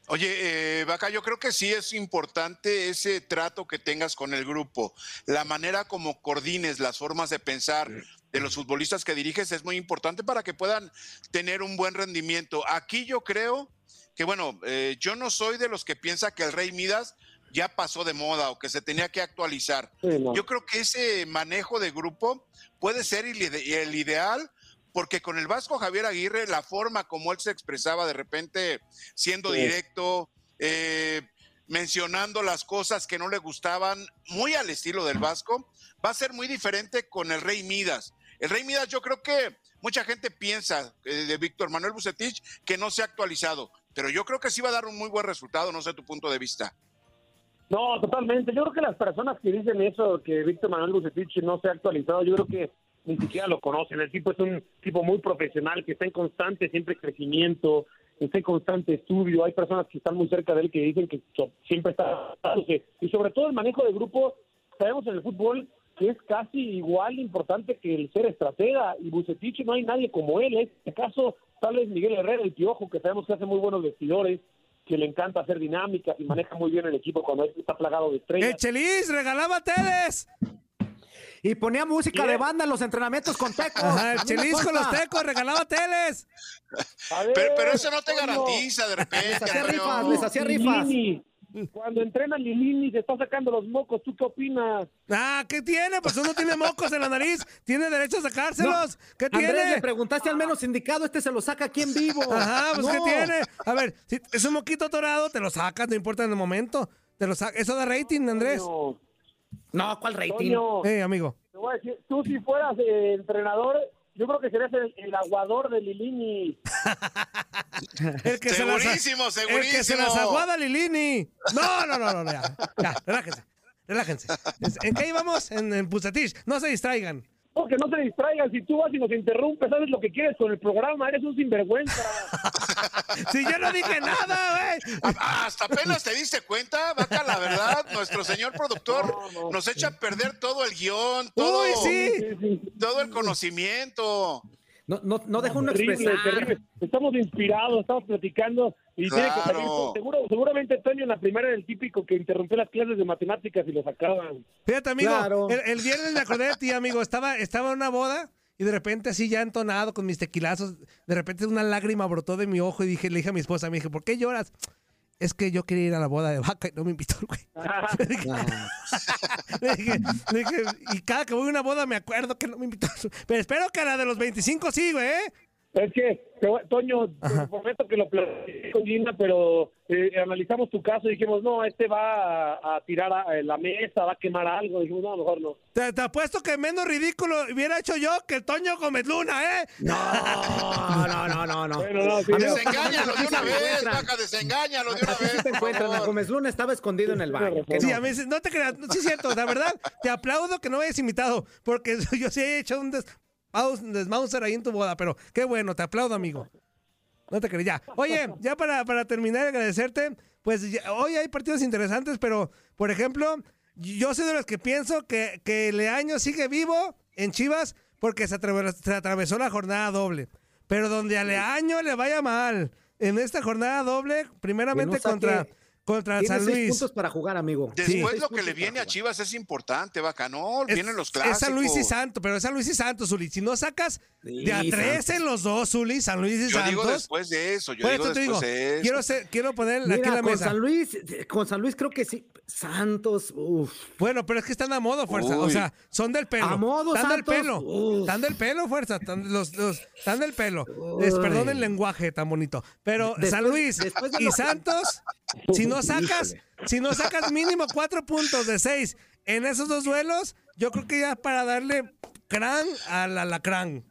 [SPEAKER 12] Oye, eh, Vaca, yo creo que sí es importante ese trato que tengas con el grupo, la manera como coordines las formas de pensar de los futbolistas que diriges es muy importante para que puedan tener un buen rendimiento. Aquí yo creo que, bueno, eh, yo no soy de los que piensa que el Rey Midas ya pasó de moda o que se tenía que actualizar. Yo creo que ese manejo de grupo puede ser el, ide- el ideal porque con el Vasco Javier Aguirre, la forma como él se expresaba de repente, siendo
[SPEAKER 11] Sí.
[SPEAKER 12] directo, eh, mencionando las cosas que no le gustaban, muy al estilo del Vasco, va a ser muy diferente con el Rey Midas. El Rey Midas, yo creo que mucha gente piensa eh, de Víctor Manuel Bucetich que no se ha actualizado, pero yo creo que sí va a dar un muy buen resultado, no sé tu punto de vista.
[SPEAKER 11] No, totalmente. Yo creo que las personas que dicen eso, que Víctor Manuel Bucetich no se ha actualizado, yo creo que ni siquiera lo conocen. El tipo es un tipo muy profesional, que está en constante siempre crecimiento, está en constante estudio. Hay personas que están muy cerca de él que dicen que siempre está. Y sobre todo el manejo de grupo, sabemos en el fútbol que es casi igual importante que el ser estratega. Y Bucetich no hay nadie como él. En este caso, tal vez Miguel Herrera, el piojo, que sabemos que hace muy buenos vestidores, que le encanta hacer dinámicas y maneja muy bien el equipo cuando está plagado de estrellas.
[SPEAKER 13] ¡El Chelis regalaba teles!
[SPEAKER 10] Y ponía música de banda en los entrenamientos con tecos.
[SPEAKER 13] Ajá, el Chelis con los tecos regalaba teles.
[SPEAKER 12] Pero, pero eso no te garantiza de repente.
[SPEAKER 10] Les hacía rifas, les hacía rifas.
[SPEAKER 11] Cuando entrena Lilini se está sacando los mocos, ¿tú qué opinas?
[SPEAKER 13] Ah, ¿qué tiene? Pues uno tiene mocos en la nariz, tiene derecho a sacárselos. ¿Qué
[SPEAKER 10] Andrés,
[SPEAKER 13] tiene?
[SPEAKER 10] le preguntaste al menos indicado, este se lo saca aquí en vivo.
[SPEAKER 13] Ajá, pues ¿qué
[SPEAKER 10] No.
[SPEAKER 13] tiene? A ver, si es un moquito atorado, te lo sacas, no importa en el momento. Te lo saca. Eso da rating, Andrés.
[SPEAKER 10] No, ¿cuál rating?
[SPEAKER 13] Eh, amigo.
[SPEAKER 11] Te voy a decir, tú si fueras eh, entrenador, yo creo que serías el, el aguador de Lilini.
[SPEAKER 13] El que se las-
[SPEAKER 12] Segurísimo,
[SPEAKER 13] El que se las aguada Lilini. No, no, no, no, no, ya. Ya, relájense. Relájense. ¿En qué íbamos? En, en Pusatich. No se distraigan.
[SPEAKER 11] No, que no se distraigan, si tú vas y nos interrumpes, sabes lo que quieres con el programa, eres un sinvergüenza.
[SPEAKER 13] Si yo no dije nada, güey.
[SPEAKER 12] Hasta apenas te diste cuenta, Vaca, la verdad, nuestro señor productor nos echa a perder todo el guion, todo,
[SPEAKER 13] Uy, sí.
[SPEAKER 12] todo el conocimiento.
[SPEAKER 10] No, no, no deja uno
[SPEAKER 11] terrible. Estamos inspirados, estamos platicando y tiene que salir. Seguro, seguramente Toño en la primera era el típico que interrumpió las clases de matemáticas y lo sacaban.
[SPEAKER 13] Fíjate, amigo.
[SPEAKER 11] Claro.
[SPEAKER 13] El, el viernes me acordé de ti, amigo. Estaba, estaba en una boda y de repente así ya entonado con mis tequilazos, de repente una lágrima brotó de mi ojo y dije, le dije a mi esposa, me dije, ¿por qué lloras? Es que yo quería ir a la boda de vaca y no me invitó el güey. Le dije, le dije, y cada que voy a una boda me acuerdo que no me invitó. Pero espero que a la de los 25 sí, güey. ¿eh?
[SPEAKER 11] Es que, Toño, te prometo que lo platiqué con Gina, pero eh, analizamos tu caso y dijimos, no, este va a, a tirar a, a la mesa, va a quemar algo. Dijimos, no, mejor no.
[SPEAKER 13] Te, te apuesto que menos ridículo hubiera hecho yo que Toño Gómez Luna, ¿eh?
[SPEAKER 10] No, no, no, no, no.
[SPEAKER 11] Bueno, no, sí,
[SPEAKER 12] Desengáñalo de una vez. Vaca, desengáñalo de una
[SPEAKER 10] sí
[SPEAKER 12] vez.
[SPEAKER 10] te encuentran. A. Gómez Luna estaba escondido en el baño. que
[SPEAKER 13] Sí,
[SPEAKER 10] no.
[SPEAKER 13] a mí sí- no te creas, no, sí es cierto, la verdad, te aplaudo que no me hayas invitado, porque yo sí he hecho un des, desmauser ahí en tu boda, pero qué bueno, te aplaudo, amigo. No te creas, ya. Oye, ya para, para terminar, agradecerte, pues ya- hoy hay partidos interesantes, pero, por ejemplo, yo soy de los que pienso que, que Leaño sigue vivo en Chivas porque se, atraves- se atravesó la jornada doble. Pero donde a Leaño le vaya mal, en esta jornada doble, primeramente
[SPEAKER 10] no
[SPEAKER 13] contra, contra
[SPEAKER 10] Tiene
[SPEAKER 13] San
[SPEAKER 10] seis
[SPEAKER 13] Luis.
[SPEAKER 10] puntos para jugar, amigo.
[SPEAKER 12] Después
[SPEAKER 10] Seis
[SPEAKER 12] lo que le viene a. Chivas es importante, Vaca, no,
[SPEAKER 13] Es-
[SPEAKER 12] vienen los
[SPEAKER 13] Es
[SPEAKER 12] clásicos.
[SPEAKER 13] San Luis y Santos, pero es San Luis y Santos, Zuli. Si no sacas de a
[SPEAKER 10] Sí,
[SPEAKER 13] tres
[SPEAKER 10] Santos.
[SPEAKER 13] en los dos, Zuli, San Luis y
[SPEAKER 12] Yo
[SPEAKER 13] Santos.
[SPEAKER 12] digo después de eso, yo digo después
[SPEAKER 13] digo,
[SPEAKER 12] de eso.
[SPEAKER 13] quiero, ser- quiero poner aquí en
[SPEAKER 10] Mira,
[SPEAKER 13] la
[SPEAKER 10] con
[SPEAKER 13] mesa.
[SPEAKER 10] San Luis, con San Luis creo que sí. Santos, uff.
[SPEAKER 13] Bueno, pero es que están a modo, fuerza. O sea, son del pelo.
[SPEAKER 10] A modo,
[SPEAKER 13] Están del pelo.
[SPEAKER 10] Uf.
[SPEAKER 13] Están del pelo, fuerza. Están, los, los- están del pelo. Les
[SPEAKER 10] Uy.
[SPEAKER 13] perdón el lenguaje tan bonito. Pero
[SPEAKER 10] Después-
[SPEAKER 13] San Luis y
[SPEAKER 10] lo
[SPEAKER 13] Santos, si no sacas,
[SPEAKER 10] Híjole.
[SPEAKER 13] si no sacas mínimo cuatro puntos de seis en esos dos duelos, yo creo que ya para darle crán al alacrán.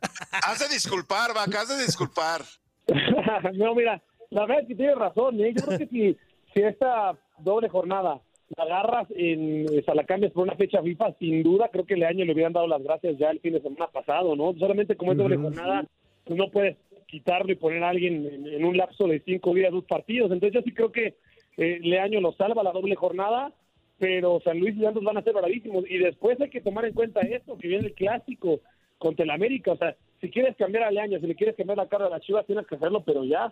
[SPEAKER 12] Has de disculpar, Vaca, has de disculpar.
[SPEAKER 11] no, mira, la verdad es que tienes razón, ¿eh? Yo creo que si, si esta doble jornada la agarras en, o sea, la cambias por una fecha FIFA, sin duda creo que el año le hubieran dado las gracias ya el fin de semana pasado, ¿no? Solamente como es doble jornada, pues no puedes quitarlo y poner a alguien en, en un lapso de cinco días, dos partidos. Entonces yo sí creo que eh, Leaño lo salva la doble jornada pero San Luis y Santos van a ser bravísimos. Y después hay que tomar en cuenta esto, que viene el clásico contra el América. O sea, si quieres cambiar a Leaño, si le quieres cambiar la cara de la Chivas, tienes que hacerlo, pero ya.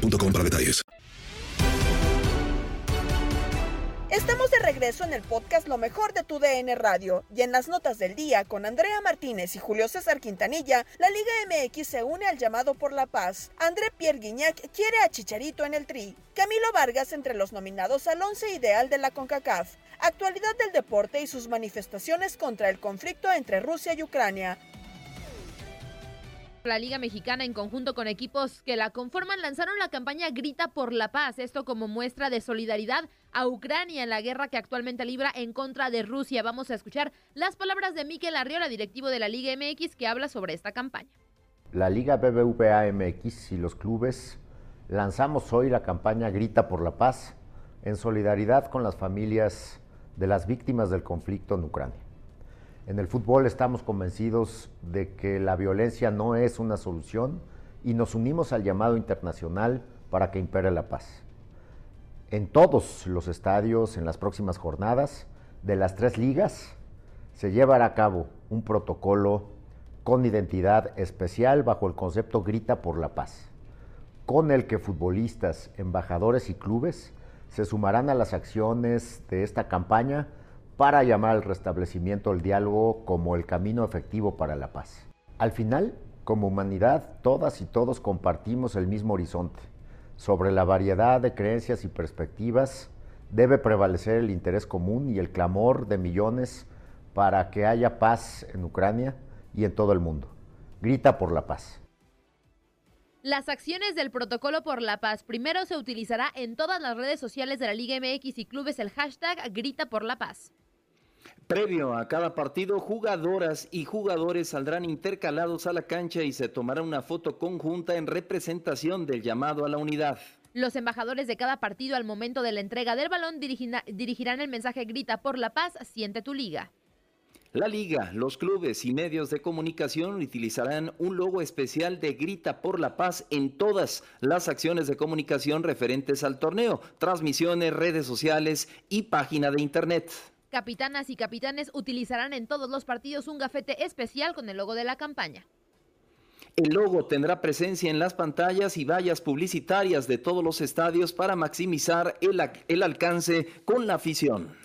[SPEAKER 14] para detalles.
[SPEAKER 3] Estamos de regreso en el podcast Lo mejor de tu DN Radio y en las notas del día con Andrea Martínez y Julio César Quintanilla, la Liga MX se une al llamado por la paz. André Pierre Guignac quiere a Chicharito en el Tri. Camilo Vargas entre los nominados al once ideal de la CONCACAF. Actualidad del deporte y sus manifestaciones contra el conflicto entre Rusia y Ucrania.
[SPEAKER 15] La Liga Mexicana, en conjunto con equipos que la conforman, lanzaron la campaña Grita por la Paz, esto como muestra de solidaridad a Ucrania en la guerra que actualmente libra en contra de Rusia. Vamos a escuchar las palabras de Miquel Arriola, directivo de la Liga MX, que habla sobre esta campaña.
[SPEAKER 16] La Liga BBVA MX y los clubes lanzamos hoy la campaña Grita por la Paz en solidaridad con las familias de las víctimas del conflicto en Ucrania. En el fútbol estamos convencidos de que la violencia no es una solución y nos unimos al llamado internacional para que impere la paz. En todos los estadios, en las próximas jornadas de las tres ligas, se llevará a cabo un protocolo con identidad especial bajo el concepto Grita por la Paz, con el que futbolistas, embajadores y clubes se sumarán a las acciones de esta campaña para llamar al restablecimiento del diálogo como el camino efectivo para la paz. Al final, como humanidad, todas y todos compartimos el mismo horizonte. Sobre la variedad de creencias y perspectivas debe prevalecer el interés común y el clamor de millones para que haya paz en Ucrania y en todo el mundo. Grita por la paz.
[SPEAKER 15] Las acciones del protocolo por la paz. Primero se utilizará en todas las redes sociales de la Liga MX y clubes el hashtag Grita por la paz.
[SPEAKER 6] Previo a cada partido, jugadoras y jugadores saldrán intercalados a la cancha y se tomará una foto conjunta en representación del llamado a la unidad.
[SPEAKER 15] Los embajadores de cada partido al momento de la entrega del balón dirigirán el mensaje Grita por la paz, siente tu liga.
[SPEAKER 6] La liga, los clubes y medios de comunicación utilizarán un logo especial de Grita por la Paz en todas las acciones de comunicación referentes al torneo, transmisiones, redes sociales y página de internet.
[SPEAKER 15] Capitanas y capitanes utilizarán en todos los partidos un gafete especial con el logo de la campaña.
[SPEAKER 6] El logo tendrá presencia en las pantallas y vallas publicitarias de todos los estadios para maximizar el, el alcance con la afición.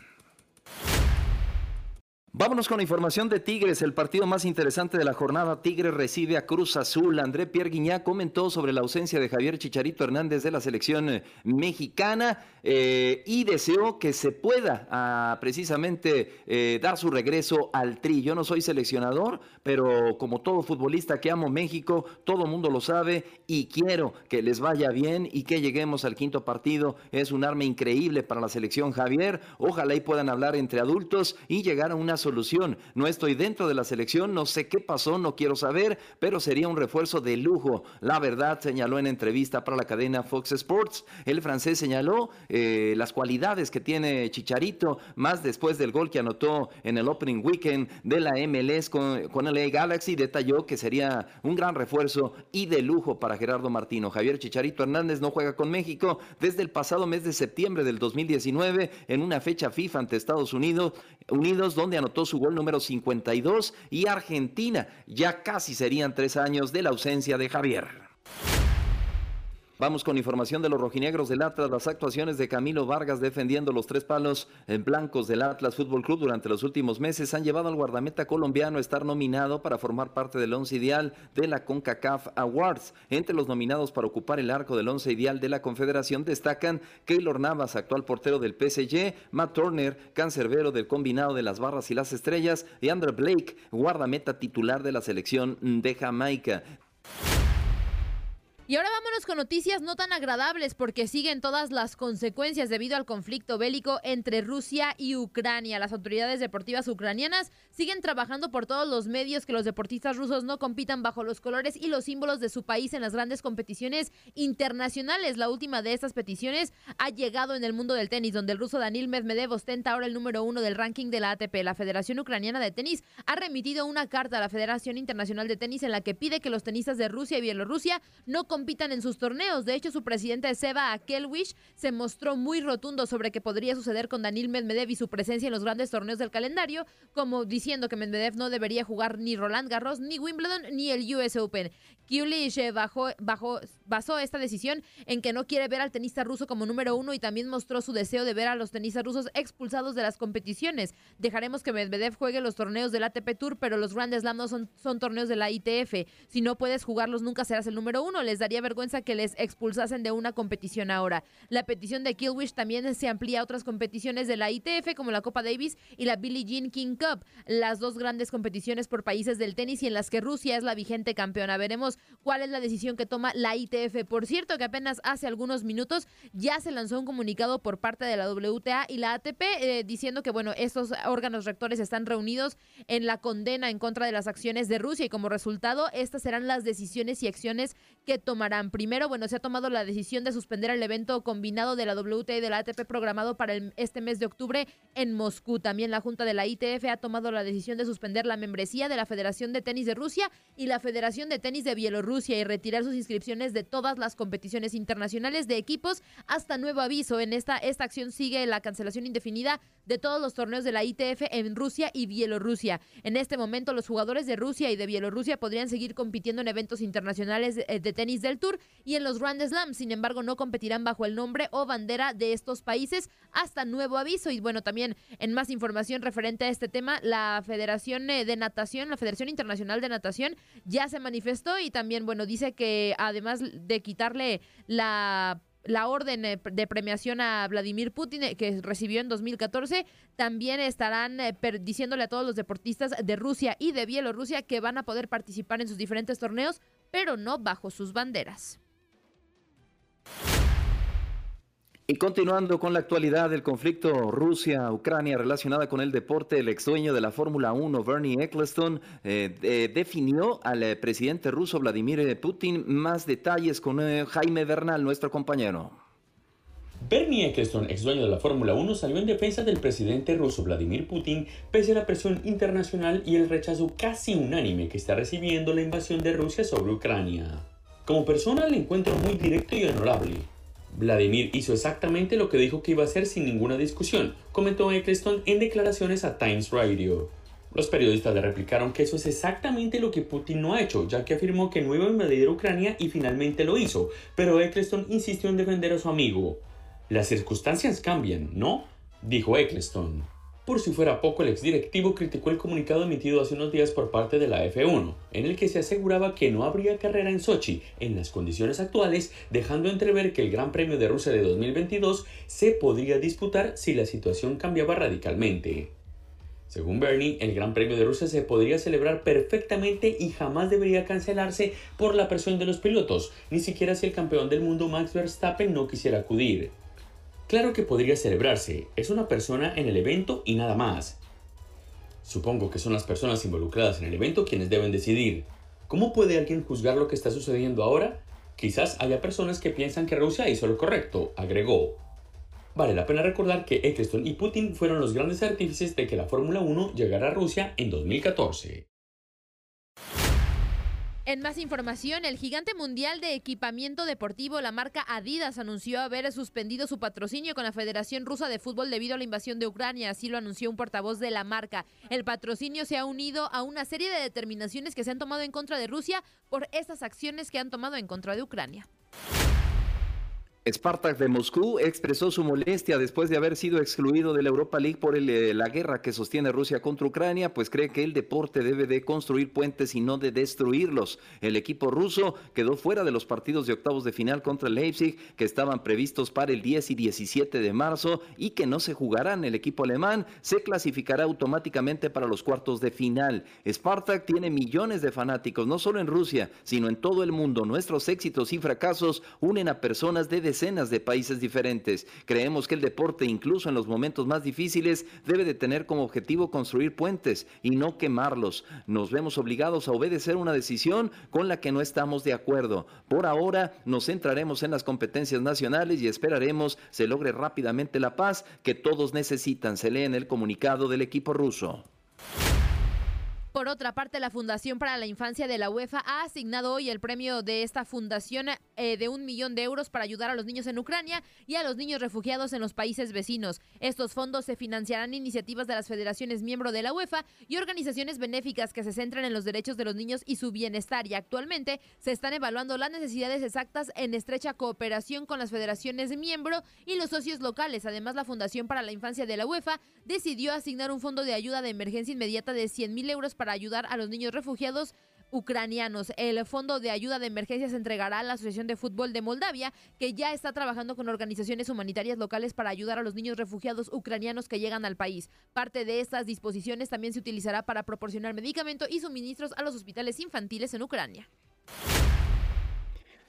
[SPEAKER 6] Vámonos con la información de Tigres, el partido más interesante de la jornada. Tigres recibe a Cruz Azul. André Pierre Guiñá comentó sobre la ausencia de Javier Chicharito Hernández de la selección eh, mexicana eh, y deseó que se pueda ah, precisamente eh, dar su regreso al tri. Yo no soy seleccionador, pero como todo futbolista que amo México, todo mundo lo sabe y quiero que les vaya bien y que lleguemos al quinto partido. Es un arma increíble para la selección Javier. Ojalá y puedan hablar entre adultos y llegar a una solución. No estoy dentro de la selección, no sé qué pasó, no quiero saber, pero sería un refuerzo de lujo. La verdad, señaló en entrevista para la cadena Fox Sports. El francés señaló eh, las cualidades que tiene Chicharito, más después del gol que anotó en el opening weekend de la MLS con, con el Galaxy, detalló que sería un gran refuerzo y de lujo para Gerardo Martino. Javier Chicharito Hernández no juega con México desde el pasado mes de septiembre del 2019 en una fecha FIFA ante Estados Unidos, Unidos donde anotó su gol número 52 y Argentina. Ya casi serían tres años de la ausencia de Javier. Vamos con información de los rojinegros del Atlas, las actuaciones de Camilo Vargas defendiendo los tres palos blancos del Atlas Fútbol Club durante los últimos meses han llevado al guardameta colombiano a estar nominado para formar parte del once ideal de la CONCACAF Awards. Entre los nominados para ocupar el arco del once ideal de la Confederación destacan Keylor Navas, actual portero del PSG, Matt Turner, cancerbero del combinado de las barras y las estrellas, y Andrew Blake, guardameta titular de la selección de Jamaica.
[SPEAKER 15] Y ahora vámonos con noticias no tan agradables porque siguen todas las consecuencias debido al conflicto bélico entre Rusia y Ucrania. Las autoridades deportivas ucranianas siguen trabajando por todos los medios que los deportistas rusos no compitan bajo los colores y los símbolos de su país en las grandes competiciones internacionales. La última de estas peticiones ha llegado en el mundo del tenis, donde el ruso Danil Medvedev ostenta ahora el número uno del ranking de la ATP. La Federación Ucraniana de Tenis ha remitido una carta a la Federación Internacional de Tenis en la que pide que los tenistas de Rusia y Bielorrusia no compitan en sus torneos. De hecho, su presidente Seba Akelwish se mostró muy rotundo sobre qué podría suceder con Danil Medvedev y su presencia en los grandes torneos del calendario, como diciendo que Medvedev no debería jugar ni Roland Garros, ni Wimbledon, ni el US Open. Kulish eh, bajó, basó esta decisión en que no quiere ver al tenista ruso como número uno y también mostró su deseo de ver a los tenistas rusos expulsados de las competiciones. Dejaremos que Medvedev juegue los torneos del ATP Tour, pero los Grand Slam no son, son torneos de la ITF. Si no puedes jugarlos, nunca serás el número uno. Les daría vergüenza que les expulsasen de una competición ahora. La petición de Killwish también se amplía a otras competiciones de la ITF como la Copa Davis y la Billie Jean King Cup, las dos grandes competiciones por países del tenis y en las que Rusia es la vigente campeona. Veremos cuál es la decisión que toma la ITF. Por cierto, que apenas hace algunos minutos ya se lanzó un comunicado por parte de la WTA y la ATP eh, diciendo que, bueno, estos órganos rectores están reunidos en la condena en contra de las acciones de Rusia y como resultado, estas serán las decisiones y acciones que tomarán. Primero, bueno, se ha tomado la decisión de suspender el evento combinado de la WTA y de la ATP programado para este mes de octubre en Moscú. También la Junta de la ITF ha tomado la decisión de suspender la membresía de la Federación de Tenis de Rusia y la Federación de Tenis de Bielorrusia y retirar sus inscripciones de todas las competiciones internacionales de equipos hasta nuevo aviso. En esta, esta acción sigue la cancelación indefinida de todos los torneos de la ITF en Rusia y Bielorrusia. En este momento, los jugadores de Rusia y de Bielorrusia podrían seguir compitiendo en eventos internacionales de, de tenis del Tour y en los Grand Slam. Sin embargo, no competirán bajo el nombre o bandera de estos países hasta nuevo aviso. Y bueno, también en más información referente a este tema, la Federación eh, de Natación, la Federación Internacional de Natación, ya se manifestó y también, bueno, dice que además de quitarle la la orden eh, de premiación a Vladimir Putin eh, que recibió en 2014, también estarán diciéndole a todos los deportistas de Rusia y de Bielorrusia que van a poder participar en sus diferentes torneos, pero no bajo sus banderas.
[SPEAKER 6] Y continuando con la actualidad del conflicto Rusia-Ucrania relacionada con el deporte, el ex dueño de la Fórmula 1, Bernie Eccleston, eh, definió al eh, presidente ruso Vladimir Putin. Más detalles con eh, Jaime Bernal, nuestro compañero.
[SPEAKER 17] Bernie Eccleston, ex dueño de la Fórmula 1, salió en defensa del presidente ruso Vladimir Putin pese a la presión internacional y el rechazo casi unánime que está recibiendo la invasión de Rusia sobre Ucrania. Como persona le encuentro muy directo y honorable. Vladimir hizo exactamente lo que dijo que iba a hacer sin ninguna discusión, comentó Eccleston en declaraciones a Times Radio. Los periodistas le replicaron que eso es exactamente lo que Putin no ha hecho, ya que afirmó que no iba a invadir Ucrania y finalmente lo hizo, pero Eccleston insistió en defender a su amigo. Las circunstancias cambian, ¿no? dijo Eccleston. Por si fuera poco, el exdirectivo criticó el comunicado emitido hace unos días por parte de la F1, en el que se aseguraba que no habría carrera en Sochi en las condiciones actuales, dejando entrever que el Gran Premio de Rusia de 2022 se podría disputar si la situación cambiaba radicalmente. Según Bernie, el Gran Premio de Rusia se podría celebrar perfectamente y jamás debería cancelarse por la presión de los pilotos, ni siquiera si el campeón del mundo Max Verstappen no quisiera acudir. Claro que podría celebrarse, es una persona en el evento y nada más. Supongo que son las personas involucradas en el evento quienes deben decidir. ¿Cómo puede alguien juzgar lo que está sucediendo ahora? Quizás haya personas que piensan que Rusia hizo lo correcto, agregó. Vale la pena recordar que Eccleston y Putin fueron los grandes artífices de que la Fórmula 1 llegara a Rusia en 2014.
[SPEAKER 15] En más información, el gigante mundial de equipamiento deportivo, la marca Adidas, anunció haber suspendido su patrocinio con la Federación Rusa de Fútbol debido a la invasión de Ucrania, así lo anunció un portavoz de la marca. El patrocinio se ha unido a una serie de determinaciones que se han tomado en contra de Rusia por estas acciones que han tomado en contra de Ucrania.
[SPEAKER 6] Spartak de Moscú expresó su molestia después de haber sido excluido de la Europa League por eh, la guerra que sostiene Rusia contra Ucrania, pues cree que el deporte debe de construir puentes y no de destruirlos. El equipo ruso quedó fuera de los partidos de octavos de final contra Leipzig que estaban previstos para el 10 y 17 de marzo y que no se jugarán. El equipo alemán se clasificará automáticamente para los cuartos de final. Spartak tiene millones de fanáticos, no solo en Rusia, sino en todo el mundo. Nuestros éxitos y fracasos unen a personas de decenas de países diferentes. Creemos que el deporte, incluso en los momentos más difíciles, debe de tener como objetivo construir puentes y no quemarlos. Nos vemos obligados a obedecer una decisión con la que no estamos de acuerdo. Por ahora nos centraremos en las competencias nacionales y esperaremos se logre rápidamente la paz que todos necesitan. Se lee en el comunicado del equipo ruso.
[SPEAKER 15] Por otra parte, la Fundación para la Infancia de la UEFA ha asignado hoy el premio de esta fundación eh, de un millón de euros para ayudar a los niños en Ucrania y a los niños refugiados en los países vecinos. Estos fondos se financiarán iniciativas de las federaciones miembro de la UEFA y organizaciones benéficas que se centran en los derechos de los niños y su bienestar. Y actualmente se están evaluando las necesidades exactas en estrecha cooperación con las federaciones miembro y los socios locales. Además, la Fundación para la Infancia de la UEFA decidió asignar un fondo de ayuda de emergencia inmediata de 100 mil euros para ayudar a los niños refugiados ucranianos. El fondo de ayuda de emergencia se entregará a la Asociación de Fútbol de Moldavia, que ya está trabajando con organizaciones humanitarias locales para ayudar a los niños refugiados ucranianos que llegan al país. Parte de estas disposiciones también se utilizará para proporcionar medicamento y suministros a los hospitales infantiles en Ucrania.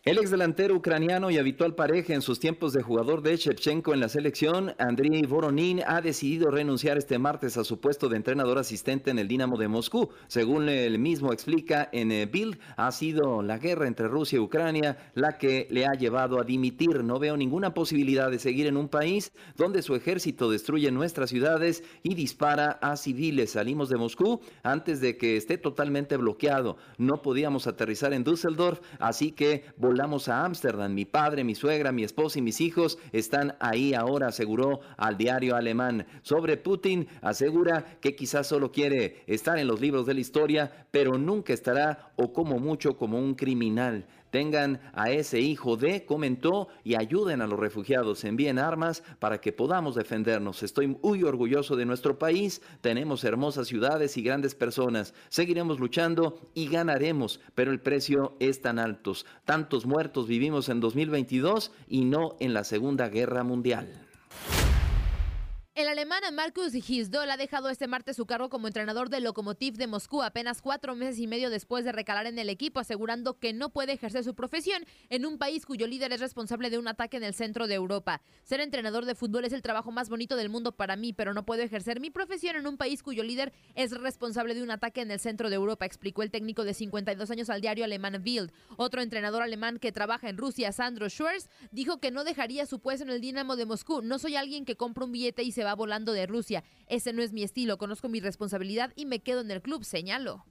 [SPEAKER 6] El ex delantero ucraniano y habitual pareja en sus tiempos de jugador de Shevchenko en la selección, Andriy Voronin, ha decidido renunciar este martes a su puesto de entrenador asistente en el Dinamo de Moscú. Según él mismo explica en eh, Bild, ha sido la guerra entre Rusia y Ucrania la que le ha llevado a dimitir. No veo ninguna posibilidad de seguir en un país donde su ejército destruye nuestras ciudades y dispara a civiles. Salimos de Moscú antes de que esté totalmente bloqueado. No podíamos aterrizar en Düsseldorf, así que volamos a Ámsterdam. Mi padre, mi suegra, mi esposa y mis hijos están ahí ahora, aseguró al diario alemán. Sobre Putin, asegura que quizás solo quiere estar en los libros de la historia, pero nunca estará o como mucho como un criminal. Tengan a ese hijo de, comentó, y ayuden a los refugiados, envíen armas para que podamos defendernos. Estoy muy orgulloso de nuestro país, tenemos hermosas ciudades y grandes personas. Seguiremos luchando y ganaremos, pero el precio es tan alto. Tantos muertos vivimos en 2022 y no en la Segunda Guerra Mundial.
[SPEAKER 15] El alemán Markus Gisdol ha dejado este martes su cargo como entrenador del Lokomotiv de Moscú apenas cuatro meses y medio después de recalar en el equipo, asegurando que no puede ejercer su profesión en un país cuyo líder es responsable de un ataque en el centro de Europa. Ser entrenador de fútbol es el trabajo más bonito del mundo para mí, pero no puedo ejercer mi profesión en un país cuyo líder es responsable de un ataque en el centro de Europa, explicó el técnico de 52 años al diario alemán Bild. Otro entrenador alemán que trabaja en Rusia, Sandro Schwarz, dijo que no dejaría su puesto en el Dinamo de Moscú. No soy alguien que compra un billete y se va volando de Rusia. Ese no es mi estilo, conozco mi responsabilidad y me quedo en el club, señaló.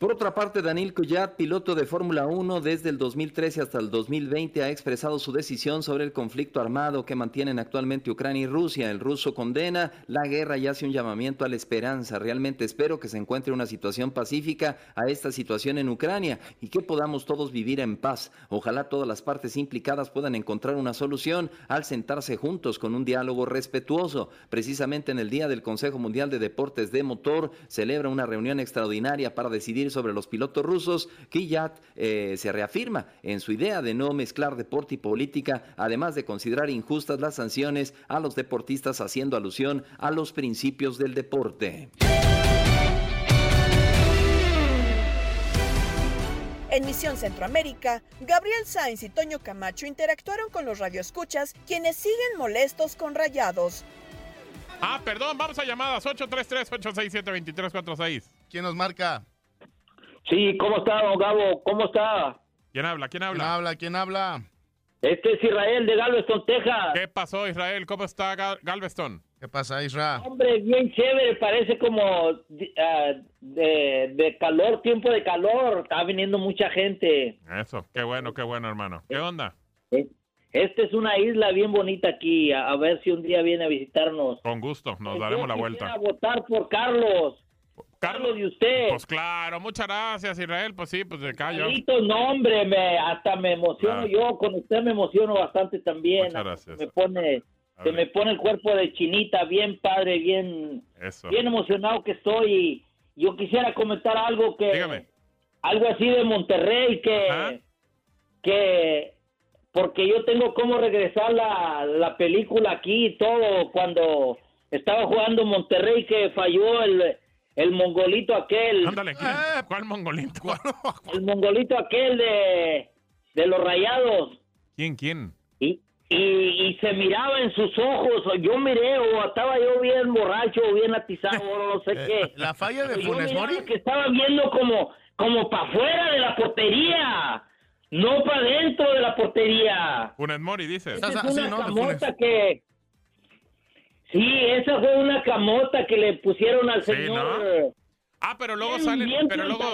[SPEAKER 6] Por otra parte, Daniel Collat, piloto de Fórmula 1 desde el 2013 hasta el 2020, ha expresado su decisión sobre el conflicto armado que mantienen actualmente Ucrania y Rusia. El ruso condena la guerra y hace un llamamiento a la esperanza. Realmente espero que se encuentre una situación pacífica a esta situación en Ucrania y que podamos todos vivir en paz. Ojalá todas las partes implicadas puedan encontrar una solución al sentarse juntos con un diálogo respetuoso. Precisamente en el día del Consejo Mundial de Deportes de Motor, celebra una reunión extraordinaria para decidir sobre los pilotos rusos, Kiyat eh, se reafirma en su idea de no mezclar deporte y política, además de considerar injustas las sanciones a los deportistas haciendo alusión a los principios del deporte.
[SPEAKER 3] En Misión Centroamérica, Gabriel Sainz y Toño Camacho interactuaron con los radioescuchas, quienes siguen molestos con rayados.
[SPEAKER 7] Ah, perdón, vamos a llamadas 833-867-2346.
[SPEAKER 9] ¿Quién nos marca?
[SPEAKER 18] Sí, ¿cómo está, don Gabo? ¿Cómo está?
[SPEAKER 7] ¿Quién habla? ¿Quién habla?
[SPEAKER 9] ¿Quién habla? ¿Quién habla?
[SPEAKER 18] Este es Israel de Galveston, Texas.
[SPEAKER 7] ¿Qué pasó, Israel? ¿Cómo está Gal Galveston?
[SPEAKER 9] ¿Qué pasa, Israel?
[SPEAKER 18] Hombre, bien chévere, parece como uh, de, de, calor, tiempo de calor. Está viniendo mucha gente.
[SPEAKER 7] Eso, qué bueno, qué bueno, hermano. ¿Qué onda?
[SPEAKER 18] Esta es una isla bien bonita aquí. A, a ver si un día viene a visitarnos.
[SPEAKER 7] Con gusto, nos daremos la vuelta.
[SPEAKER 18] a votar por Carlos. Carlos de usted.
[SPEAKER 7] Pues claro, muchas gracias, Israel. Pues sí, pues de acá yo.
[SPEAKER 18] Carlitos, no, hombre, me, hasta me emociono
[SPEAKER 7] Ah.
[SPEAKER 18] yo. Con usted me emociono bastante también.
[SPEAKER 7] Muchas gracias.
[SPEAKER 18] Me pone, se me pone el cuerpo de chinita, bien padre, bien,
[SPEAKER 7] Eso.
[SPEAKER 18] bien emocionado que estoy. Y yo quisiera comentar algo que,
[SPEAKER 7] Dígame.
[SPEAKER 18] algo así de Monterrey que, que, porque yo tengo cómo regresar la, la película aquí y todo cuando estaba jugando Monterrey que falló el, el mongolito aquel.
[SPEAKER 7] Ándale, ¿quién? ¿cuál mongolito?
[SPEAKER 18] El mongolito aquel de, de los rayados.
[SPEAKER 7] ¿Quién, quién?
[SPEAKER 18] Y, y, y se miraba en sus ojos, o yo miré, o estaba yo bien borracho, o bien atizado, o no sé qué.
[SPEAKER 9] Eh, ¿La falla de Funes Mori?
[SPEAKER 18] que estaba viendo como, como para afuera de la portería, no para dentro de la portería.
[SPEAKER 7] Funes Mori, dices.
[SPEAKER 18] Esa es una camota que... Sí, esa fue una camota que le pusieron al
[SPEAKER 7] Sí,
[SPEAKER 18] señor...
[SPEAKER 7] Ah, pero luego
[SPEAKER 18] Bien,
[SPEAKER 7] sale,
[SPEAKER 18] bien
[SPEAKER 7] pero luego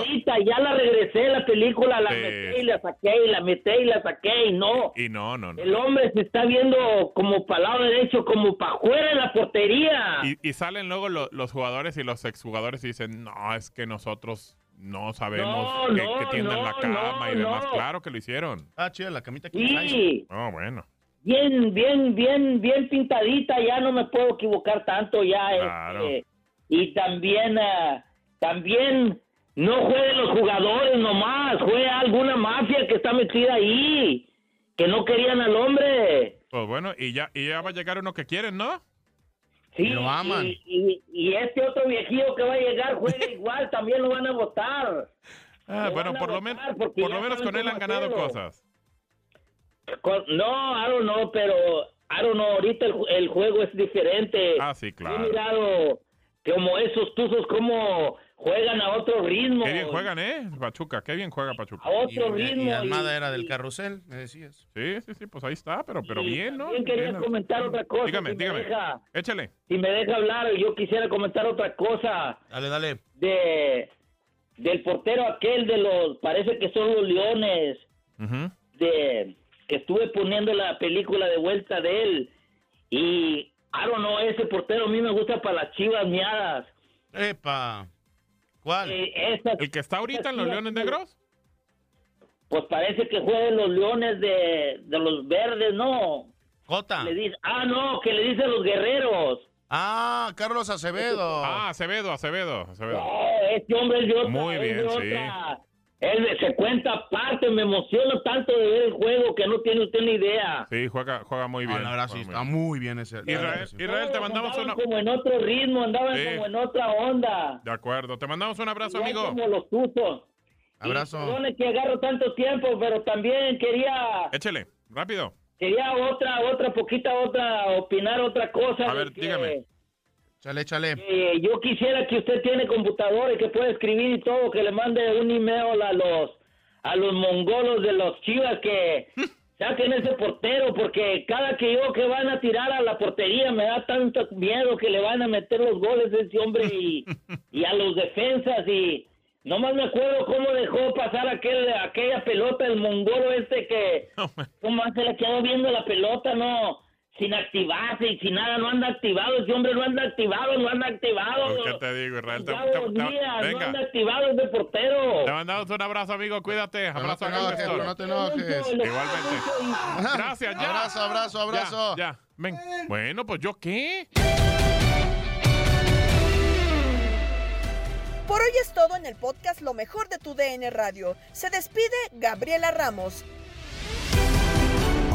[SPEAKER 18] ya la regresé la película, la
[SPEAKER 7] Sí.
[SPEAKER 18] metí y la saqué y la metí y la saqué y no.
[SPEAKER 7] y no, no, no.
[SPEAKER 18] El hombre se está viendo como para el lado derecho, como para afuera de la portería.
[SPEAKER 7] Y, y salen luego lo- los jugadores y los exjugadores y dicen, no, es que nosotros no sabemos
[SPEAKER 18] No,
[SPEAKER 7] que,
[SPEAKER 18] no,
[SPEAKER 7] que tienden la
[SPEAKER 18] no,
[SPEAKER 7] cama y demás.
[SPEAKER 18] no.
[SPEAKER 7] Claro que lo hicieron.
[SPEAKER 9] Ah, chida, la camita
[SPEAKER 18] Sí.
[SPEAKER 7] Oh, bueno.
[SPEAKER 18] Bien, bien, bien, bien pintadita, ya no me puedo equivocar tanto ya.
[SPEAKER 7] Claro.
[SPEAKER 18] este, y también, ah, también no jueguen los jugadores nomás, juega alguna mafia que está metida ahí, que no querían al hombre.
[SPEAKER 7] Pues bueno, y ya, y ya va a llegar uno que quieren, ¿no?
[SPEAKER 18] Sí, Y, y- y este otro viejillo que va a llegar juega igual, también lo van a votar.
[SPEAKER 7] Ah,
[SPEAKER 18] Lo
[SPEAKER 7] bueno, por lo, por lo menos con él han ganado
[SPEAKER 18] hacerlo.
[SPEAKER 7] cosas.
[SPEAKER 18] Con- no, I don't know, pero I don't know, ahorita el, el juego es diferente.
[SPEAKER 7] Ah, sí,
[SPEAKER 18] He
[SPEAKER 7] claro.
[SPEAKER 18] mirado como esos tuzos como juegan a otro ritmo.
[SPEAKER 7] Qué bien juegan, ¿eh? Pachuca, qué bien juega Pachuca.
[SPEAKER 18] A otro
[SPEAKER 9] Y,
[SPEAKER 18] ritmo.
[SPEAKER 9] y Almada
[SPEAKER 18] y-
[SPEAKER 9] era del carrusel, me decías.
[SPEAKER 7] Sí, sí, sí, pues ahí está, pero, pero bien, ¿no?
[SPEAKER 18] también quería
[SPEAKER 7] Bien.
[SPEAKER 18] comentar otra cosa.
[SPEAKER 7] Dígame,
[SPEAKER 18] si
[SPEAKER 7] dígame.
[SPEAKER 18] deja-
[SPEAKER 7] Échale.
[SPEAKER 18] si me deja hablar, yo quisiera comentar otra cosa.
[SPEAKER 9] Dale, dale.
[SPEAKER 18] De, del portero aquel de los, parece que son los leones,
[SPEAKER 7] Ujú.
[SPEAKER 18] de estuve poniendo la película de vuelta de él. Y, I don't know, ese portero a mí me gusta para las chivas miadas.
[SPEAKER 9] Epa. ¿Cuál?
[SPEAKER 7] ¿El que está ahorita en los Leones Negros?
[SPEAKER 18] Pues parece que juega en los leones de, de los verdes, ¿no?
[SPEAKER 9] Jota.
[SPEAKER 18] Le dice, ah, no, que le dicen los guerreros.
[SPEAKER 9] Ah, Carlos Acevedo.
[SPEAKER 7] Ah, Acevedo, Acevedo, Acevedo.
[SPEAKER 18] Oh, este hombre es de otra.
[SPEAKER 7] Muy
[SPEAKER 18] es
[SPEAKER 7] bien,
[SPEAKER 18] de
[SPEAKER 7] sí.
[SPEAKER 18] otra- Él se cuenta aparte, me emociono tanto de ver el juego que no tiene usted ni idea.
[SPEAKER 7] Sí, juega, juega muy bien.
[SPEAKER 9] Ah, la verdad sí, está muy bien ese.
[SPEAKER 7] Israel, Israel, te mandamos una...
[SPEAKER 18] como en otro ritmo, andaban
[SPEAKER 7] Sí.
[SPEAKER 18] como en otra onda.
[SPEAKER 7] De acuerdo, te mandamos un abrazo,
[SPEAKER 18] Igual
[SPEAKER 7] amigo.
[SPEAKER 18] como los tuzos.
[SPEAKER 9] Abrazo.
[SPEAKER 18] Y perdone que agarro tanto tiempo, pero también quería
[SPEAKER 7] Échale, rápido.
[SPEAKER 18] quería otra, otra poquita, otra, opinar otra cosa.
[SPEAKER 7] A ver,
[SPEAKER 18] que-
[SPEAKER 7] dígame.
[SPEAKER 9] Chale, chale.
[SPEAKER 18] Eh, yo quisiera que usted tiene computadora y que puede escribir y todo, que le mande un email a los a los mongolos de los chivas que saquen ese portero, porque cada que yo que van a tirar a la portería me da tanto miedo que le van a meter los goles a ese hombre y, y a los defensas y nomás me acuerdo cómo dejó pasar aquel aquella pelota el mongolo este que cómo se le quedó viendo la pelota, no sin activarse y sin nada, no anda activado, ese hombre no anda activado, no anda activado.
[SPEAKER 7] Pues, ¿Qué te digo, Israel? Te, te- te-
[SPEAKER 18] Díaz, no
[SPEAKER 7] venga,
[SPEAKER 18] anda activado ese portero.
[SPEAKER 7] te mandamos un abrazo, amigo. Cuídate. Abrazo,
[SPEAKER 9] enojes,
[SPEAKER 7] Néstor.
[SPEAKER 9] no te enojes.
[SPEAKER 7] Igualmente. Gracias, ya.
[SPEAKER 9] Abrazo, abrazo, abrazo.
[SPEAKER 7] Ya, ya. Ven. Bueno, pues yo qué.
[SPEAKER 3] Por hoy es todo en el podcast Lo mejor de tu DN Radio. Se despide Gabriela Ramos.